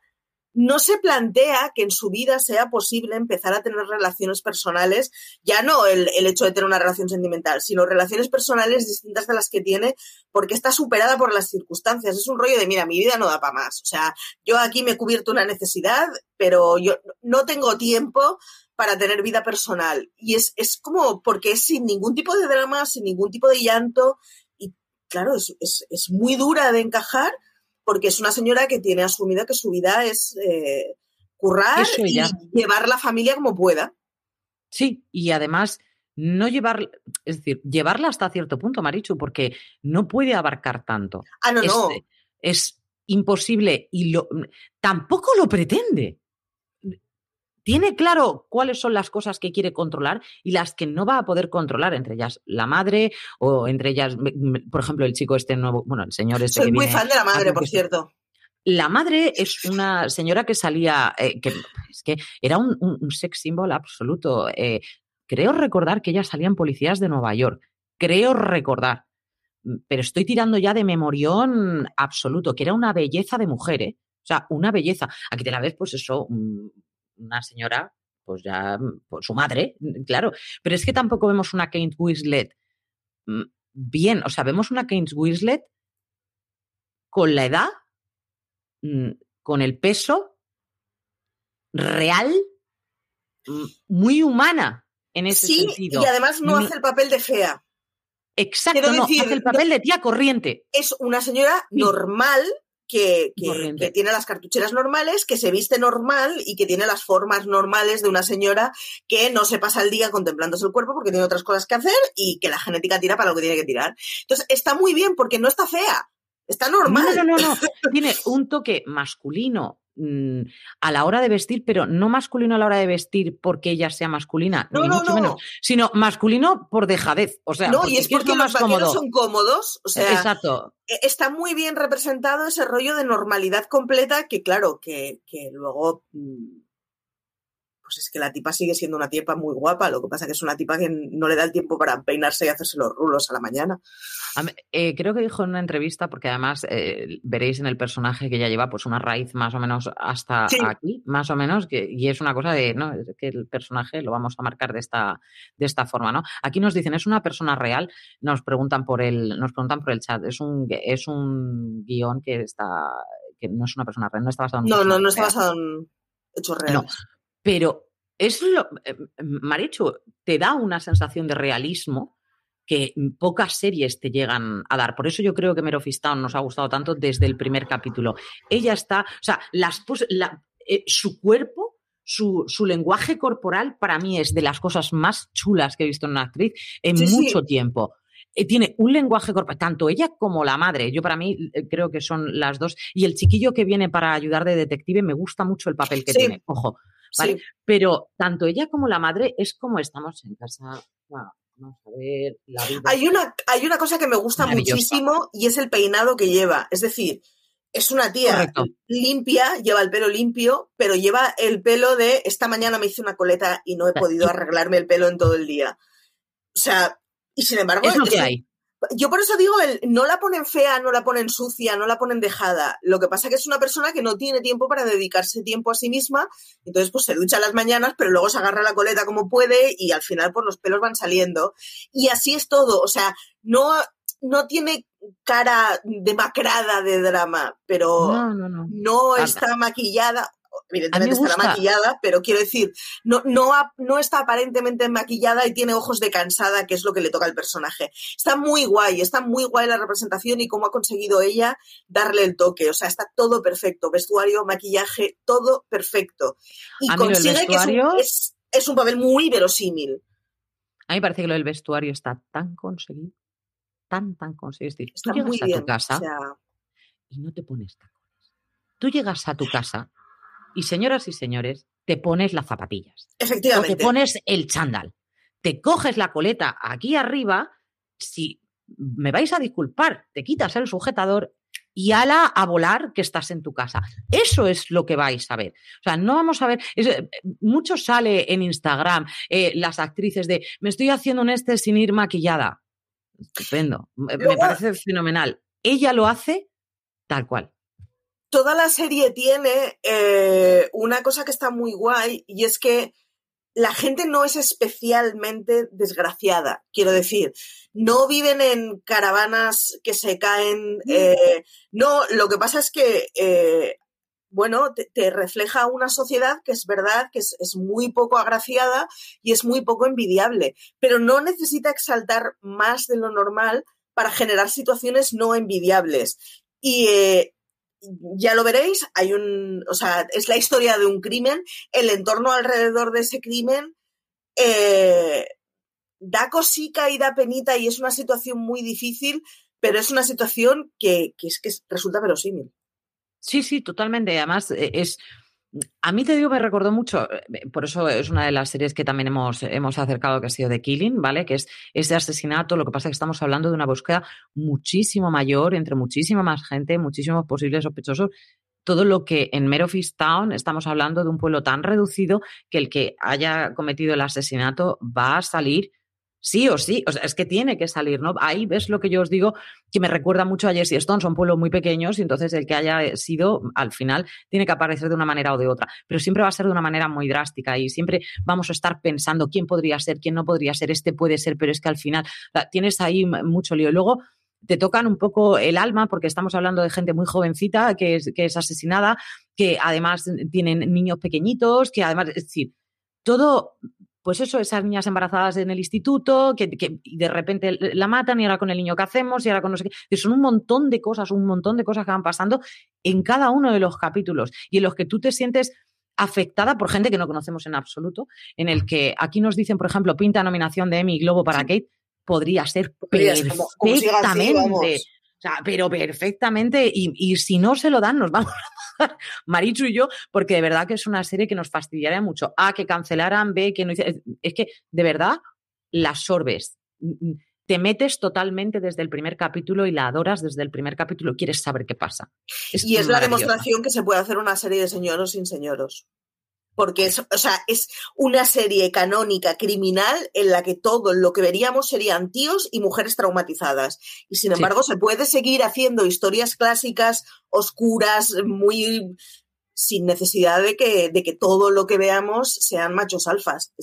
no se plantea que en su vida sea posible empezar a tener relaciones personales, ya no el, hecho de tener una relación sentimental, sino relaciones personales distintas de las que tiene, porque está superada por las circunstancias. Es un rollo de, mira, mi vida no da para más. O sea, yo aquí me he cubierto una necesidad, pero yo no tengo tiempo para tener vida personal. Y es, es como, porque es sin ningún tipo de drama, sin ningún tipo de llanto, y claro, es, es, es muy dura de encajar porque es una señora que tiene asumida que su vida es eh, currar y llevar la familia como pueda. Sí, y además no llevar, es decir, llevarla hasta cierto punto, Marichu, porque no puede abarcar tanto. Ah, no, no. Es imposible y lo, tampoco lo pretende tiene claro cuáles son las cosas que quiere controlar y las que no va a poder controlar, entre ellas la madre o entre ellas, por ejemplo, el chico este nuevo, bueno, el señor este. Soy muy fan de la madre, por cierto. La madre es una señora que salía, eh, que es que era un, sex symbol absoluto. Eh, creo recordar que ella salía en Policías de Nueva York. Creo recordar. Pero estoy tirando ya de memorión absoluto, que era una belleza de mujer, ¿eh? O sea, una belleza. Aquí te la ves, pues eso, una señora, pues ya, mm, pues su madre, mm, claro. Pero es que tampoco vemos una Kate Winslet mm, bien, o sea, vemos una Kate Winslet con la edad, con el peso real, muy humana en ese sí, sentido. Y además no hace el papel de fea. Exacto, no, hace el papel de tía corriente. Es una señora normal que, tiene las cartucheras normales, que se viste normal y que tiene las formas normales de una señora que no se pasa el día contemplándose el cuerpo porque tiene otras cosas que hacer y que la genética tira para lo que tiene que tirar. Entonces, está muy bien porque no está fea, está normal. No, no, no, no. tiene un toque masculino Mm, a la hora de vestir, pero no masculino a la hora de vestir porque ella sea masculina, ni mucho menos, sino masculino por dejadez. O sea, no, y es porque los vaqueros son cómodos. O sea, Exacto. E, está muy bien representado ese rollo de normalidad completa que, claro, que, que luego mm, pues es que la tipa sigue siendo una tipa muy guapa, lo que pasa que es una tipa que no le da el tiempo para peinarse y hacerse los rulos a la mañana. Eh, creo que dijo en una entrevista, porque además eh, veréis en el personaje que ella lleva pues una raíz más o menos hasta aquí, más o menos, que, y es una cosa de, ¿no? que el personaje lo vamos a marcar de esta, de esta forma, ¿no? Aquí nos dicen, ¿es una persona real? Nos preguntan por el, nos preguntan por el chat, es un, es un guion que está, que no es una persona real, no está basado en No, no, no está basado en hechos reales. Pero es lo, eh, Marichu, te da una sensación de realismo que pocas series te llegan a dar. Por eso yo creo que Merofistown nos ha gustado tanto desde el primer capítulo. Ella está, o sea, las, eh, su cuerpo, su, su, lenguaje corporal para mí es de las cosas más chulas que he visto en una actriz en mucho tiempo. Eh, tiene un lenguaje corporal, tanto ella como la madre. Yo para mí creo que son las dos. Y el chiquillo que viene para ayudar de detective me gusta mucho el papel que tiene. Ojo, pero tanto ella como la madre es como estamos en casa. vamos a ver, la vida. Hay una, hay una cosa que me gusta muchísimo y es el peinado que lleva. Es decir, es una tía limpia, lleva el pelo limpio, pero lleva el pelo de esta mañana me hice una coleta y no he podido arreglarme el pelo en todo el día. O sea, y sin embargo. Es lo que hay. Yo por eso digo, no la ponen fea, no la ponen sucia, no la ponen dejada. Lo que pasa es que es una persona que no tiene tiempo para dedicarse tiempo a sí misma, entonces pues se ducha las mañanas, pero luego se agarra la coleta como puede y al final pues los pelos van saliendo. Y así es todo, o sea, no, no tiene cara demacrada de drama, pero no, no está maquillada evidentemente estará maquillada, pero quiero decir, no, no, no está aparentemente maquillada y tiene ojos de cansada, que es lo que le toca al personaje. Está muy guay, está muy guay la representación y cómo ha conseguido ella darle el toque. O sea, está todo perfecto, vestuario, maquillaje, todo perfecto. Y consigue que es un, es, un papel muy verosímil. A mí me parece que lo del vestuario está tan conseguido, tan, tan conseguido. tú llegas a tu casa y no te pones tacones. Tú llegas a tu casa y señoras y señores, te pones las zapatillas. Efectivamente. O te pones el chándal. Te coges la coleta aquí arriba, si me vais a disculpar, te quitas el sujetador y ala a volar que estás en tu casa. Eso es lo que vais a ver. O sea, no vamos a ver. Eh, mucho sale en Instagram eh, las actrices de me estoy haciendo un este sin ir maquillada. Estupendo. me parece fenomenal. Ella lo hace tal cual toda la serie tiene eh, una cosa que está muy guay y es que la gente no es especialmente desgraciada, quiero decir, no viven en caravanas que se caen, eh, no, lo que pasa es que, eh, bueno, te, refleja una sociedad que es verdad que es, es, muy poco agraciada y es muy poco envidiable, pero no necesita exaltar más de lo normal para generar situaciones no envidiables. Y, ya lo veréis, hay un, o sea, es la historia de un crimen, el entorno alrededor de ese crimen eh, da cosica y da penita y es una situación muy difícil, pero es una situación que, que es que resulta verosímil. Sí, sí, totalmente. Además, e, es a mí te digo, me recordó mucho, eh, por eso es una de las series que también hemos, hemos acercado, que ha sido The Killing, ¿vale? Que es ese asesinato, lo que pasa es que estamos hablando de una búsqueda muchísimo mayor, entre muchísima más gente, muchísimos posibles sospechosos, todo lo que en Merofish Town estamos hablando de un pueblo tan reducido que el que haya cometido el asesinato va a salir Sí o sí, o sea, es que tiene que salir, ¿no? Ahí ves lo que yo os digo, que me recuerda mucho a Jesse Stone, son pueblos muy pequeños y entonces el que haya sido, al final, tiene que aparecer de una manera o de otra, pero siempre va a ser de una manera muy drástica y siempre vamos a estar pensando quién podría ser, quién no podría ser, este puede ser, pero es que al final tienes ahí mucho lío. Luego te tocan un poco el alma porque estamos hablando de gente muy jovencita que es, que es asesinada, que además tienen niños pequeñitos, que además, es decir, todo pues eso, esas niñas embarazadas en el instituto, que, de repente la matan y ahora con el niño que hacemos y ahora con no sé qué. Son un montón de cosas, un montón de cosas que van pasando en cada uno de los capítulos y en los que tú te sientes afectada por gente que no conocemos en absoluto, en el que aquí nos dicen, por ejemplo, pinta nominación de Emmy Globo para Kate, podría ser perfectamente. O sea, pero perfectamente, y, y, si no se lo dan, nos vamos Marichu y yo, porque de verdad que es una serie que nos fastidiaría mucho. A, que cancelaran, B, que no Es que, de verdad, la sorbes. Te metes totalmente desde el primer capítulo y la adoras desde el primer capítulo, quieres saber qué pasa. y es la demostración que se puede hacer una serie de señoros sin señoros porque es, o sea, es una serie canónica criminal en la que todo lo que veríamos serían tíos y mujeres traumatizadas. Y sin embargo, se puede seguir haciendo historias clásicas, oscuras, muy sin necesidad de que, de que todo lo que veamos sean machos alfas.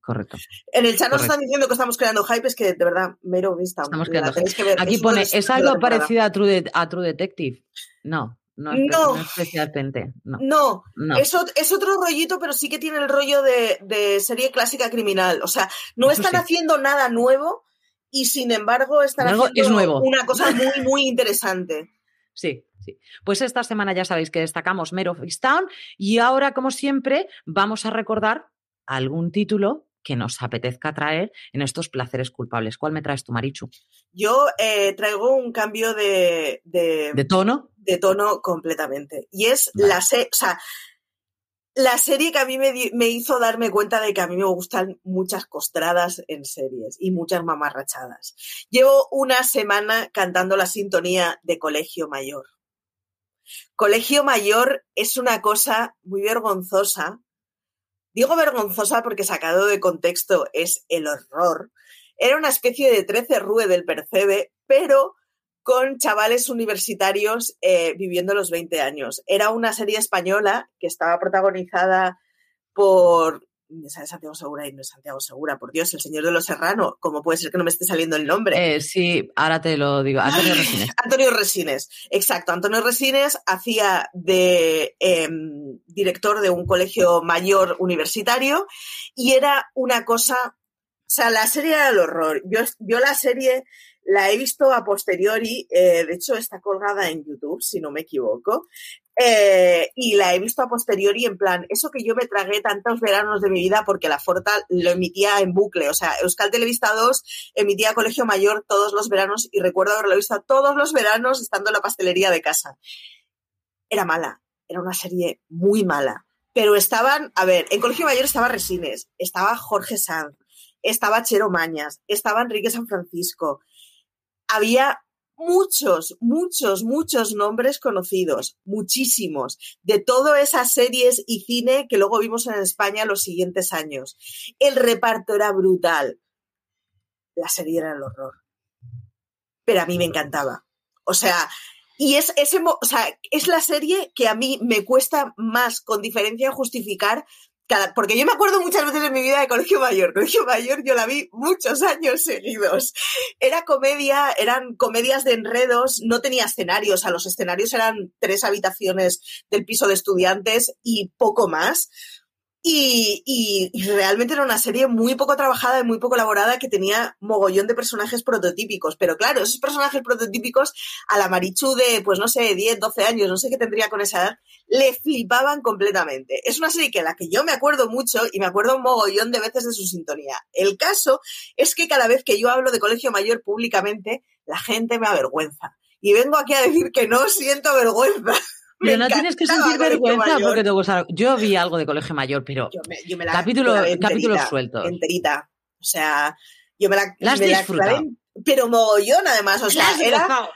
Correcto. En el chat nos están diciendo que estamos creando hype, es que de verdad, mero vista. Estamos creando Aquí pone, ¿es algo parecido a True, a True Detective? No. No, no, especialmente. No, no, Es, otro rollito, pero sí que tiene el rollo de, serie clásica criminal. O sea, no están haciendo nada nuevo y sin embargo están haciendo una cosa muy, muy interesante. Sí, sí. Pues esta semana ya sabéis que destacamos Mare of Town y ahora, como siempre, vamos a recordar algún título que nos apetezca traer en estos placeres culpables. ¿Cuál me traes tú, Marichu? Yo eh, traigo un cambio de, de, tono? De tono completamente. Y es la, o sea, la serie que a mí me, hizo darme cuenta de que a mí me gustan muchas costradas en series y muchas mamarrachadas. Llevo una semana cantando la sintonía de Colegio Mayor. Colegio Mayor es una cosa muy vergonzosa Digo vergonzosa porque sacado de contexto es el horror. era una especie de 13 Rue del Percebe, pero con chavales universitarios eh, viviendo los 20 años. Era una serie española que estaba protagonizada por Santiago Segura y no es Santiago Segura, por Dios, el señor de los Serrano, ¿cómo puede ser que no me esté saliendo el nombre? Eh, sí, ahora te lo digo, Antonio Resines. Antonio Resines, exacto. Antonio Resines hacía de em, director de un colegio mayor universitario y era una cosa, o sea, la serie era el horror. Yo, yo la serie la he visto a posteriori, eh, de hecho está colgada en YouTube, si no me equivoco, eh, y la he visto a posteriori en plan, eso que yo me tragué tantos veranos de mi vida porque la Forta lo emitía en bucle, o sea, Euskal Televista 2 emitía Colegio Mayor todos los veranos y recuerdo haberlo visto todos los veranos estando en la pastelería de casa. Era mala, era una serie muy mala, pero estaban, a ver, en Colegio Mayor estaba Resines, estaba Jorge Sanz, estaba Chero Mañas, estaba Enrique San Francisco, había muchos, muchos, muchos nombres conocidos, muchísimos, de todas esas series y cine que luego vimos en España los siguientes años. El reparto era brutal. La serie era el horror. Pero a mí me encantaba. O sea, y es, ese, o sea, es la serie que a mí me cuesta más, con diferencia, justificar porque yo me acuerdo muchas veces en mi vida de Colegio Mayor. Colegio Mayor yo la vi muchos años seguidos. Era comedia, eran comedias de enredos, no tenía escenarios. A los escenarios eran tres habitaciones del piso de estudiantes y poco más. Y, realmente era una serie muy poco trabajada y muy poco elaborada que tenía mogollón de personajes prototípicos. Pero claro, esos personajes prototípicos a la Marichu de, pues no sé, 10, 12 años, no sé qué tendría con esa edad, le flipaban completamente. Es una serie que la que yo me acuerdo mucho y me acuerdo un mogollón de veces de su sintonía. El caso es que cada vez que yo hablo de colegio mayor públicamente, la gente me avergüenza. Y vengo aquí a decir que no siento vergüenza. Pero no tienes que sentir vergüenza porque te gusta. Yo vi algo de colegio mayor, pero yo me, la, capítulo, capítulo suelto. Enterita. O sea, yo me la, ¿La has disfrutado? pero mogollón además. O sea, era.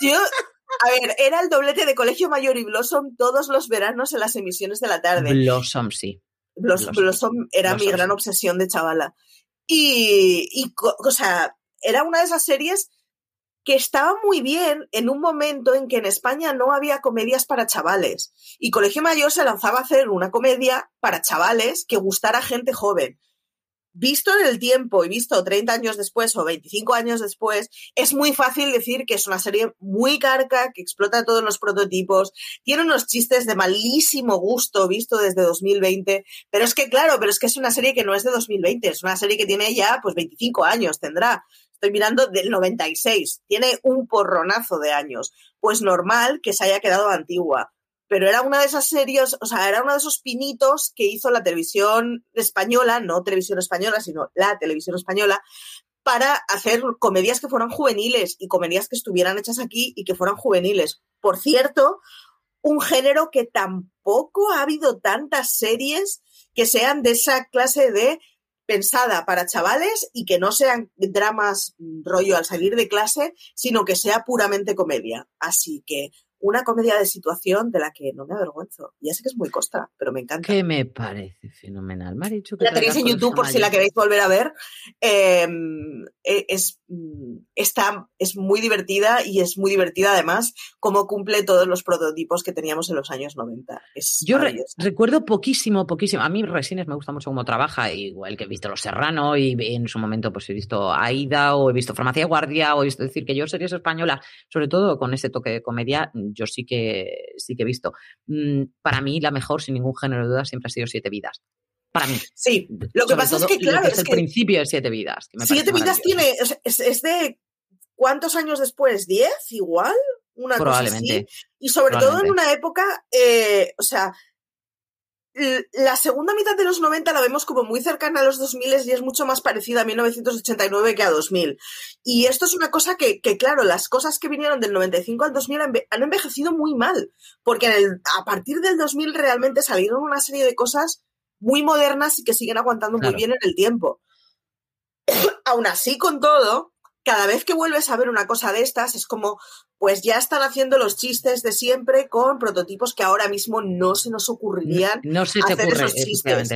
Yo, a ver, era el doblete de Colegio Mayor y Blossom todos los veranos en las emisiones de la tarde. Blossom, sí. Blossom, era mi gran obsesión de chavala. Y, y, o sea, era una de esas series que estaba muy bien en un momento en que en España no había comedias para chavales. Y Colegio Mayor se lanzaba a hacer una comedia para chavales que gustara a gente joven. Visto en el tiempo y visto 30 años después o 25 años después, es muy fácil decir que es una serie muy carca, que explota todos los prototipos, tiene unos chistes de malísimo gusto visto desde 2020, pero es que claro, pero es que es una serie que no es de 2020, es una serie que tiene ya pues 25 años, tendrá estoy mirando del 96, tiene un porronazo de años. Pues normal que se haya quedado antigua. Pero era una de esas series, o sea, era uno de esos pinitos que hizo la televisión española, no televisión española, sino la televisión española, para hacer comedias que fueran juveniles y comedias que estuvieran hechas aquí y que fueran juveniles. Por cierto, un género que tampoco ha habido tantas series que sean de esa clase de pensada para chavales y que no sean dramas mm, rollo al salir de clase, sino que sea puramente comedia. Así que una comedia de situación de la que no me avergüenzo. Ya sé que es muy costa, pero me encanta. Que me parece fenomenal. Marichu, la tenéis en YouTube por si la queréis volver a ver. Em, e, es, mm, está, es muy divertida y es muy divertida además cómo cumple todos los prototipos que teníamos en los años 90. Yo recuerdo poquísimo, poquísimo. A mí Resines me gusta mucho cómo trabaja, igual que he visto Los Serrano y en su momento pues he visto Aida o he visto Farmacia Guardia o he visto decir que yo series española, sobre todo con ese toque de comedia, yo sí que, sí que he visto. Mm, para mí, la mejor, sin ningún género de duda, siempre ha sido Siete Vidas. Para mí. Sí, lo que pasa es que, claro, es, el principio de Siete Vidas. siete Vidas tiene, es, de ¿cuántos años después? ¿Diez? Igual. Una Probablemente. Cosa así. Y sobre todo en una época, eh, o sea, la segunda mitad de los 90 la vemos como muy cercana a los 2000 y es mucho más parecida a 1989 que a 2000. Y esto es una cosa que, claro, las cosas que vinieron del 95 al 2000 han envejecido muy mal, porque a partir del 2000 realmente salieron una serie de cosas muy modernas y que siguen aguantando muy bien en el tiempo. Aún así, con todo, cada vez que vuelves a ver una cosa de estas, es como, pues ya están haciendo los chistes de siempre con prototipos que ahora mismo no se nos ocurrirían. No, se ocurre, esos chistes.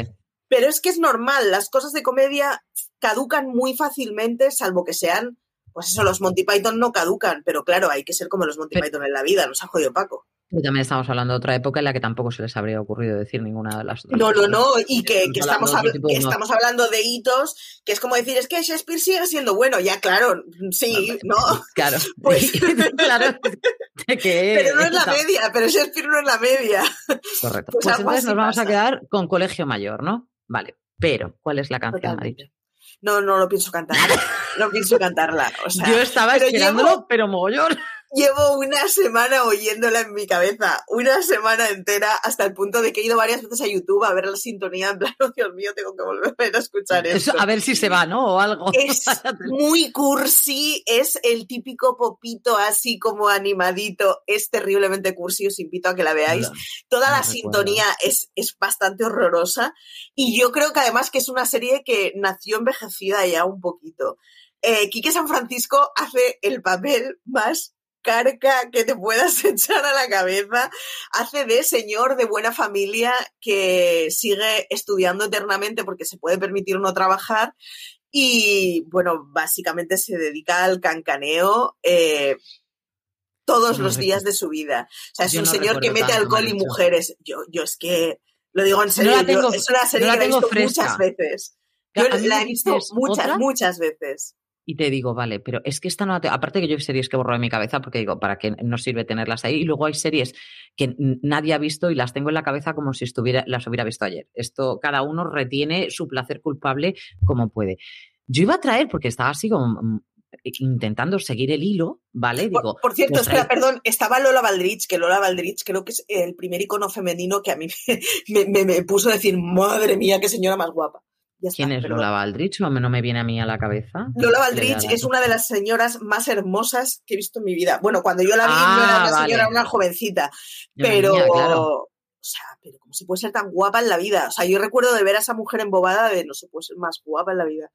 Pero es que es normal, las cosas de comedia caducan muy fácilmente, salvo que sean, pues eso, los Monty Python no caducan, pero claro, hay que ser como los Monty Python en la vida, nos ha jodido Paco. Y también estamos hablando de otra época en la que tampoco se les habría ocurrido decir ninguna de las otras. No, no, no, y que, que estamos, hablando de estamos hablando de hitos, que es como decir, es que Shakespeare sigue siendo bueno, ya claro, sí, ¿no? Claro, Pues- claro, que Pero no es la media, pero Shakespeare no es la media. Correcto. Pues Pues, entonces nos vamos a quedar con Colegio Mayor, ¿no? Vale, pero ¿cuál es la canción? No, no lo pienso cantar, no pienso cantarla. O sea, Yo estaba pero esperándolo, llevo- pero mogollón. Llevo una semana oyéndola en mi cabeza, una semana entera, hasta el punto de que he ido varias veces a YouTube a ver la sintonía, en plan, oh, Dios mío, tengo que volver a escuchar esto. Eso, a ver si se va, ¿no? O algo. Es muy cursi, es el típico popito así como animadito, es terriblemente cursi, os invito a que la veáis. Toda no la sintonía es, es bastante horrorosa y yo creo que además que es una serie que nació envejecida ya un poquito. Eh, Quique San Francisco hace el papel más carca que te puedas echar a la cabeza. Hace de señor de buena familia que sigue estudiando eternamente porque se puede permitir no trabajar y, bueno, básicamente se dedica al cancaneo eh, todos No los recuerdo. días de su vida. O sea, es Yo un no señor que mete alcohol y mujeres. Yo, yo es que lo digo en serio, la yo- es una serie la que la he visto fresca. muchas veces. Yo la he visto muchas, otra muchas veces. Y te digo, vale, pero es que esta no la aparte que yo hay series que borro de mi cabeza porque digo, ¿para qué nos sirve tenerlas ahí? Y luego hay series que nadie ha visto y las tengo en la cabeza como si estuviera, las hubiera visto ayer. Esto, cada uno retiene su placer culpable como puede. Yo iba a traer, porque estaba así como mm, intentando seguir el hilo, ¿vale? Por, Digo, por cierto, pues espera, perdón, estaba Lola Valdrich, que Lola Valdrich creo que es el primer icono femenino que a mí me, me- me puso a decir, madre mía, qué señora más guapa. Está, ¿quién es perdón. Lola Valdrich? No me, no me viene a mí a la cabeza. Lola ya, es una de las señoras más hermosas que he visto en mi vida. Bueno, cuando yo la vi no era Ah, una vale. señora, una jovencita, pero... claro. O sea, pero ¿cómo se puede ser tan guapa en la vida? O sea, yo recuerdo de ver a esa mujer embobada de no se puede ser más guapa en la vida.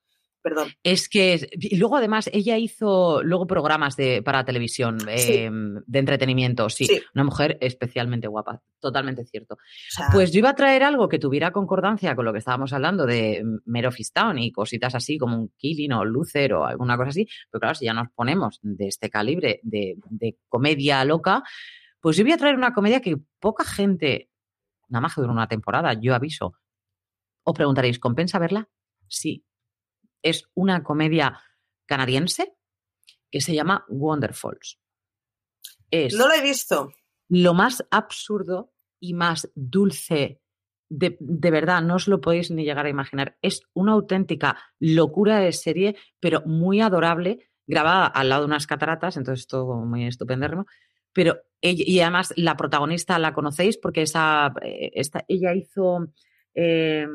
Perdón. Es que, y luego además, ella hizo luego programas de, para televisión Sí. eh, de entretenimiento, sí, Sí. una mujer especialmente guapa, totalmente cierto. O sea, Pues yo iba a traer algo que tuviera concordancia con lo que estábamos hablando de Mare of Easttown y cositas así como un Killing o Luther o alguna cosa así, pero claro, si ya nos ponemos de este calibre de, de comedia loca, pues yo voy a traer una comedia que poca gente, nada más que dura una temporada, yo aviso. Os preguntaréis, ¿compensa verla? Sí. Es una comedia canadiense que se llama Wonderfalls. Es no la he visto. lo más absurdo y más dulce. De, de verdad, no os lo podéis ni llegar a imaginar. Es una auténtica locura de serie, pero muy adorable, grabada al lado de unas cataratas, entonces todo muy estupendérrimo. Pero y además la protagonista la conocéis porque esa, eh, esta, ella hizo eh,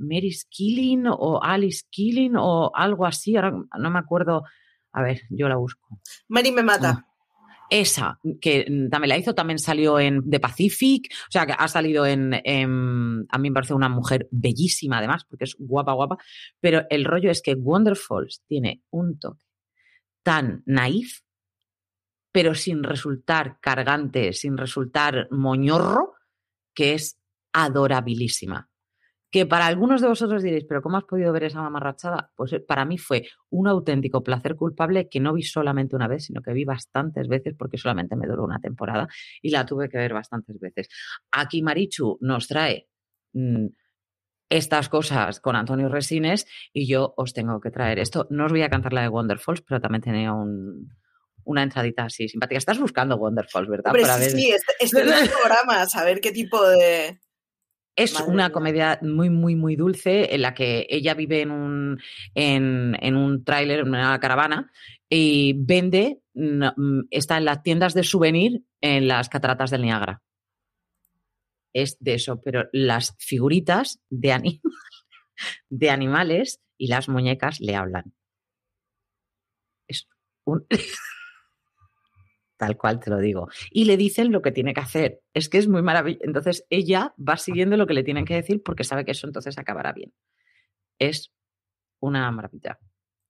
Mary's Killing o Alice Killing o algo así, ahora no me acuerdo. A ver, yo la busco. Mary me mata. Esa, que también la hizo, también salió en The Pacific, o sea, que ha salido en, en- A mí me parece una mujer bellísima, además, porque es guapa, guapa. Pero el rollo es que Wonderfalls tiene un toque tan naif, pero sin resultar cargante, sin resultar moñorro, que es adorabilísima. Que para algunos de vosotros diréis, pero ¿cómo has podido ver esa mamarrachada? Pues eh, para mí fue un auténtico placer culpable que no vi solamente una vez, sino que vi bastantes veces porque solamente me duró una temporada y la tuve que ver bastantes veces. Aquí Marichu nos trae mm, estas cosas con Antonio Resines y yo os tengo que traer esto. No os voy a cantar la de Wonderfalls, pero también tenía un- una entradita así simpática. Estás buscando Wonderfalls, ¿verdad? Hombre, Para sí, ver- sí, este- estoy en los programas a ver qué tipo de... Es Madre una mía. comedia muy, muy, muy dulce en la que ella vive en un, en, en un tráiler, en una caravana, y vende, mm, mm, está en las tiendas de souvenir en las cataratas del Niágara. Es de eso, pero las figuritas de, de animales y las muñecas le hablan. Es un... Tal cual te lo digo. Y le dicen lo que tiene que hacer. Es que es muy maravilloso. Entonces ella va siguiendo lo que le tienen que decir porque sabe que eso entonces acabará bien. Es una maravilla.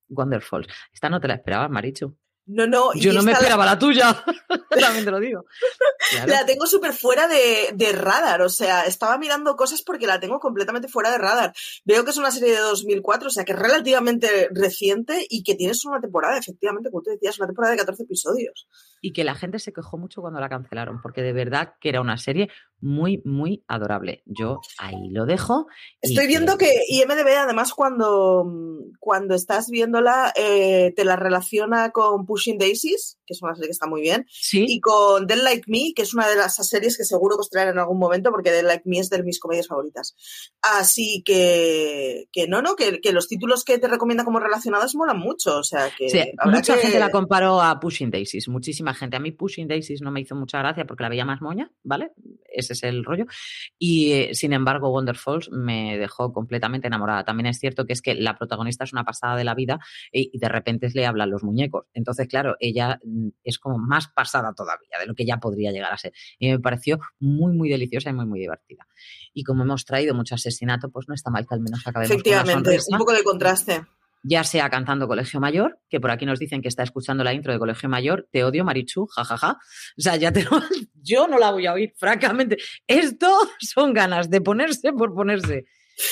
Wonderful. Esta no te la esperabas, Marichu. No, no. Yo no me esperaba la, tuya, también te lo digo. La tengo súper fuera de, de, radar, o sea, estaba mirando cosas porque la tengo completamente fuera de radar. Veo que es una serie de 2004, o sea, que es relativamente reciente y que tiene solo una temporada, efectivamente, como tú decías, una temporada de 14 episodios. Y que la gente se quejó mucho cuando la cancelaron, porque de verdad que era una serie muy, muy adorable. Yo ahí lo dejo. Estoy viendo que IMDB, además, cuando, cuando estás viéndola, eh, te la relaciona con Pushing Daisies, que es una serie que está muy bien, y con Dead Like Me, que es una de las series que seguro que os traerán en algún momento, porque Dead Like Me es de mis comedias favoritas. Así que, que no, no, que, los títulos que te recomienda como relacionadas molan mucho. O sea, que. mucha gente la comparó a Pushing Daisies, muchísima gente. A mí Pushing Daisies no me hizo mucha gracia porque la veía más moña, ¿vale? Ese es el rollo. Y eh, sin embargo, Wonderfalls me dejó completamente enamorada. También es cierto que es que la protagonista es una pasada de la vida y, y de repente le hablan los muñecos. Entonces, claro, ella mm, es como más pasada todavía de lo que ya podría llegar a ser. Y me pareció muy, muy deliciosa y muy, muy divertida. Y como hemos traído mucho asesinato, pues no está mal que al menos acabemos Efectivamente, un poco de contraste ya sea cantando Colegio Mayor, que por aquí nos dicen que está escuchando la intro de Colegio Mayor, te odio Marichu, jajaja. O sea, ya te yo no la voy a oír, francamente. Esto son ganas de ponerse por ponerse.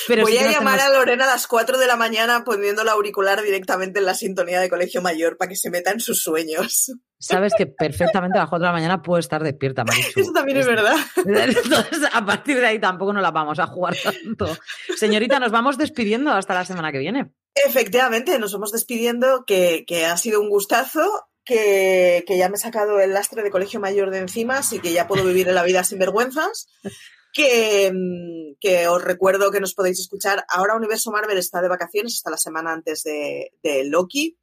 Voy a llamar a Lorena a las 4 de la mañana poniendo el auricular directamente en la sintonía de Colegio Mayor para que se meta en sus sueños. Sabes que perfectamente a las 4 de la mañana puedo estar despierta, Marichu. Eso también es verdad. Entonces, a partir de ahí tampoco nos la vamos a jugar tanto. Señorita, nos vamos despidiendo hasta la semana que viene. Efectivamente, nos vamos despidiendo, que, ha sido un gustazo. Que, que, ya me he sacado el lastre de colegio mayor de encima, así que ya puedo vivir en la vida sin vergüenzas. Mm, que, os recuerdo que nos podéis escuchar. Ahora Universo Marvel está de vacaciones hasta la semana antes de, Loki.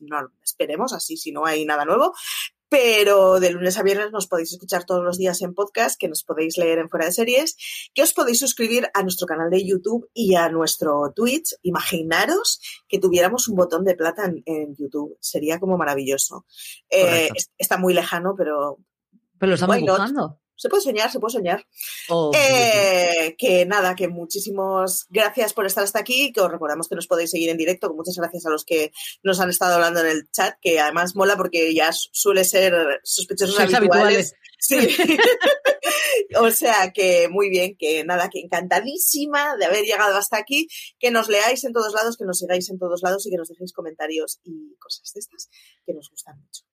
no, esperemos, así si no hay nada nuevo. Pero de lunes a viernes nos podéis escuchar todos los días en podcast, que nos podéis leer en fuera de series, que os podéis suscribir a nuestro canal de YouTube y a nuestro Twitch. Imaginaros que tuviéramos un botón de plata en, YouTube. Sería como maravilloso. Eh, está muy lejano, pero... Pero lo estamos buscando se puede soñar, se puede soñar. Oh, eh, que nada, que muchísimas gracias por estar hasta aquí, que os recordamos que nos podéis seguir en directo, muchas gracias a los que nos han estado hablando en el chat, que además mola porque ya suele ser sospechosos habituales. Sí. o sea que muy bien, que nada, que encantadísima de haber llegado hasta aquí, que nos leáis en todos lados, que nos sigáis en todos lados y que nos dejéis comentarios y cosas de estas que nos gustan mucho.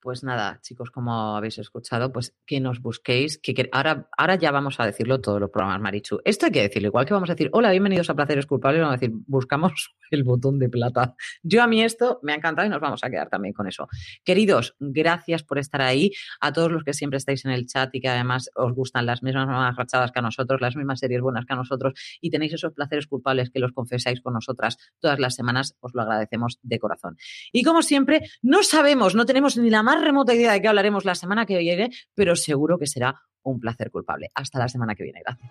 Pues nada, chicos, como habéis escuchado, pues que nos busquéis, que, ahora, ahora ya vamos a decirlo todos los programas, Marichu. Esto hay que decirlo, igual que vamos a decir, hola, bienvenidos a Placeres Culpables, vamos a decir, buscamos el botón de plata. Yo a mí esto me ha encantado y nos vamos a quedar también con eso. Queridos, gracias por estar ahí, a todos los que siempre estáis en el chat y que además os gustan las mismas rachadas que a nosotros, las mismas series buenas que a nosotros y tenéis esos placeres culpables que los confesáis con nosotras todas las semanas, os lo agradecemos de corazón. Y como siempre, no sabemos, no tenemos ni la más remota idea de qué hablaremos la semana que viene, pero seguro que será un placer culpable. Hasta la semana que viene. Gracias.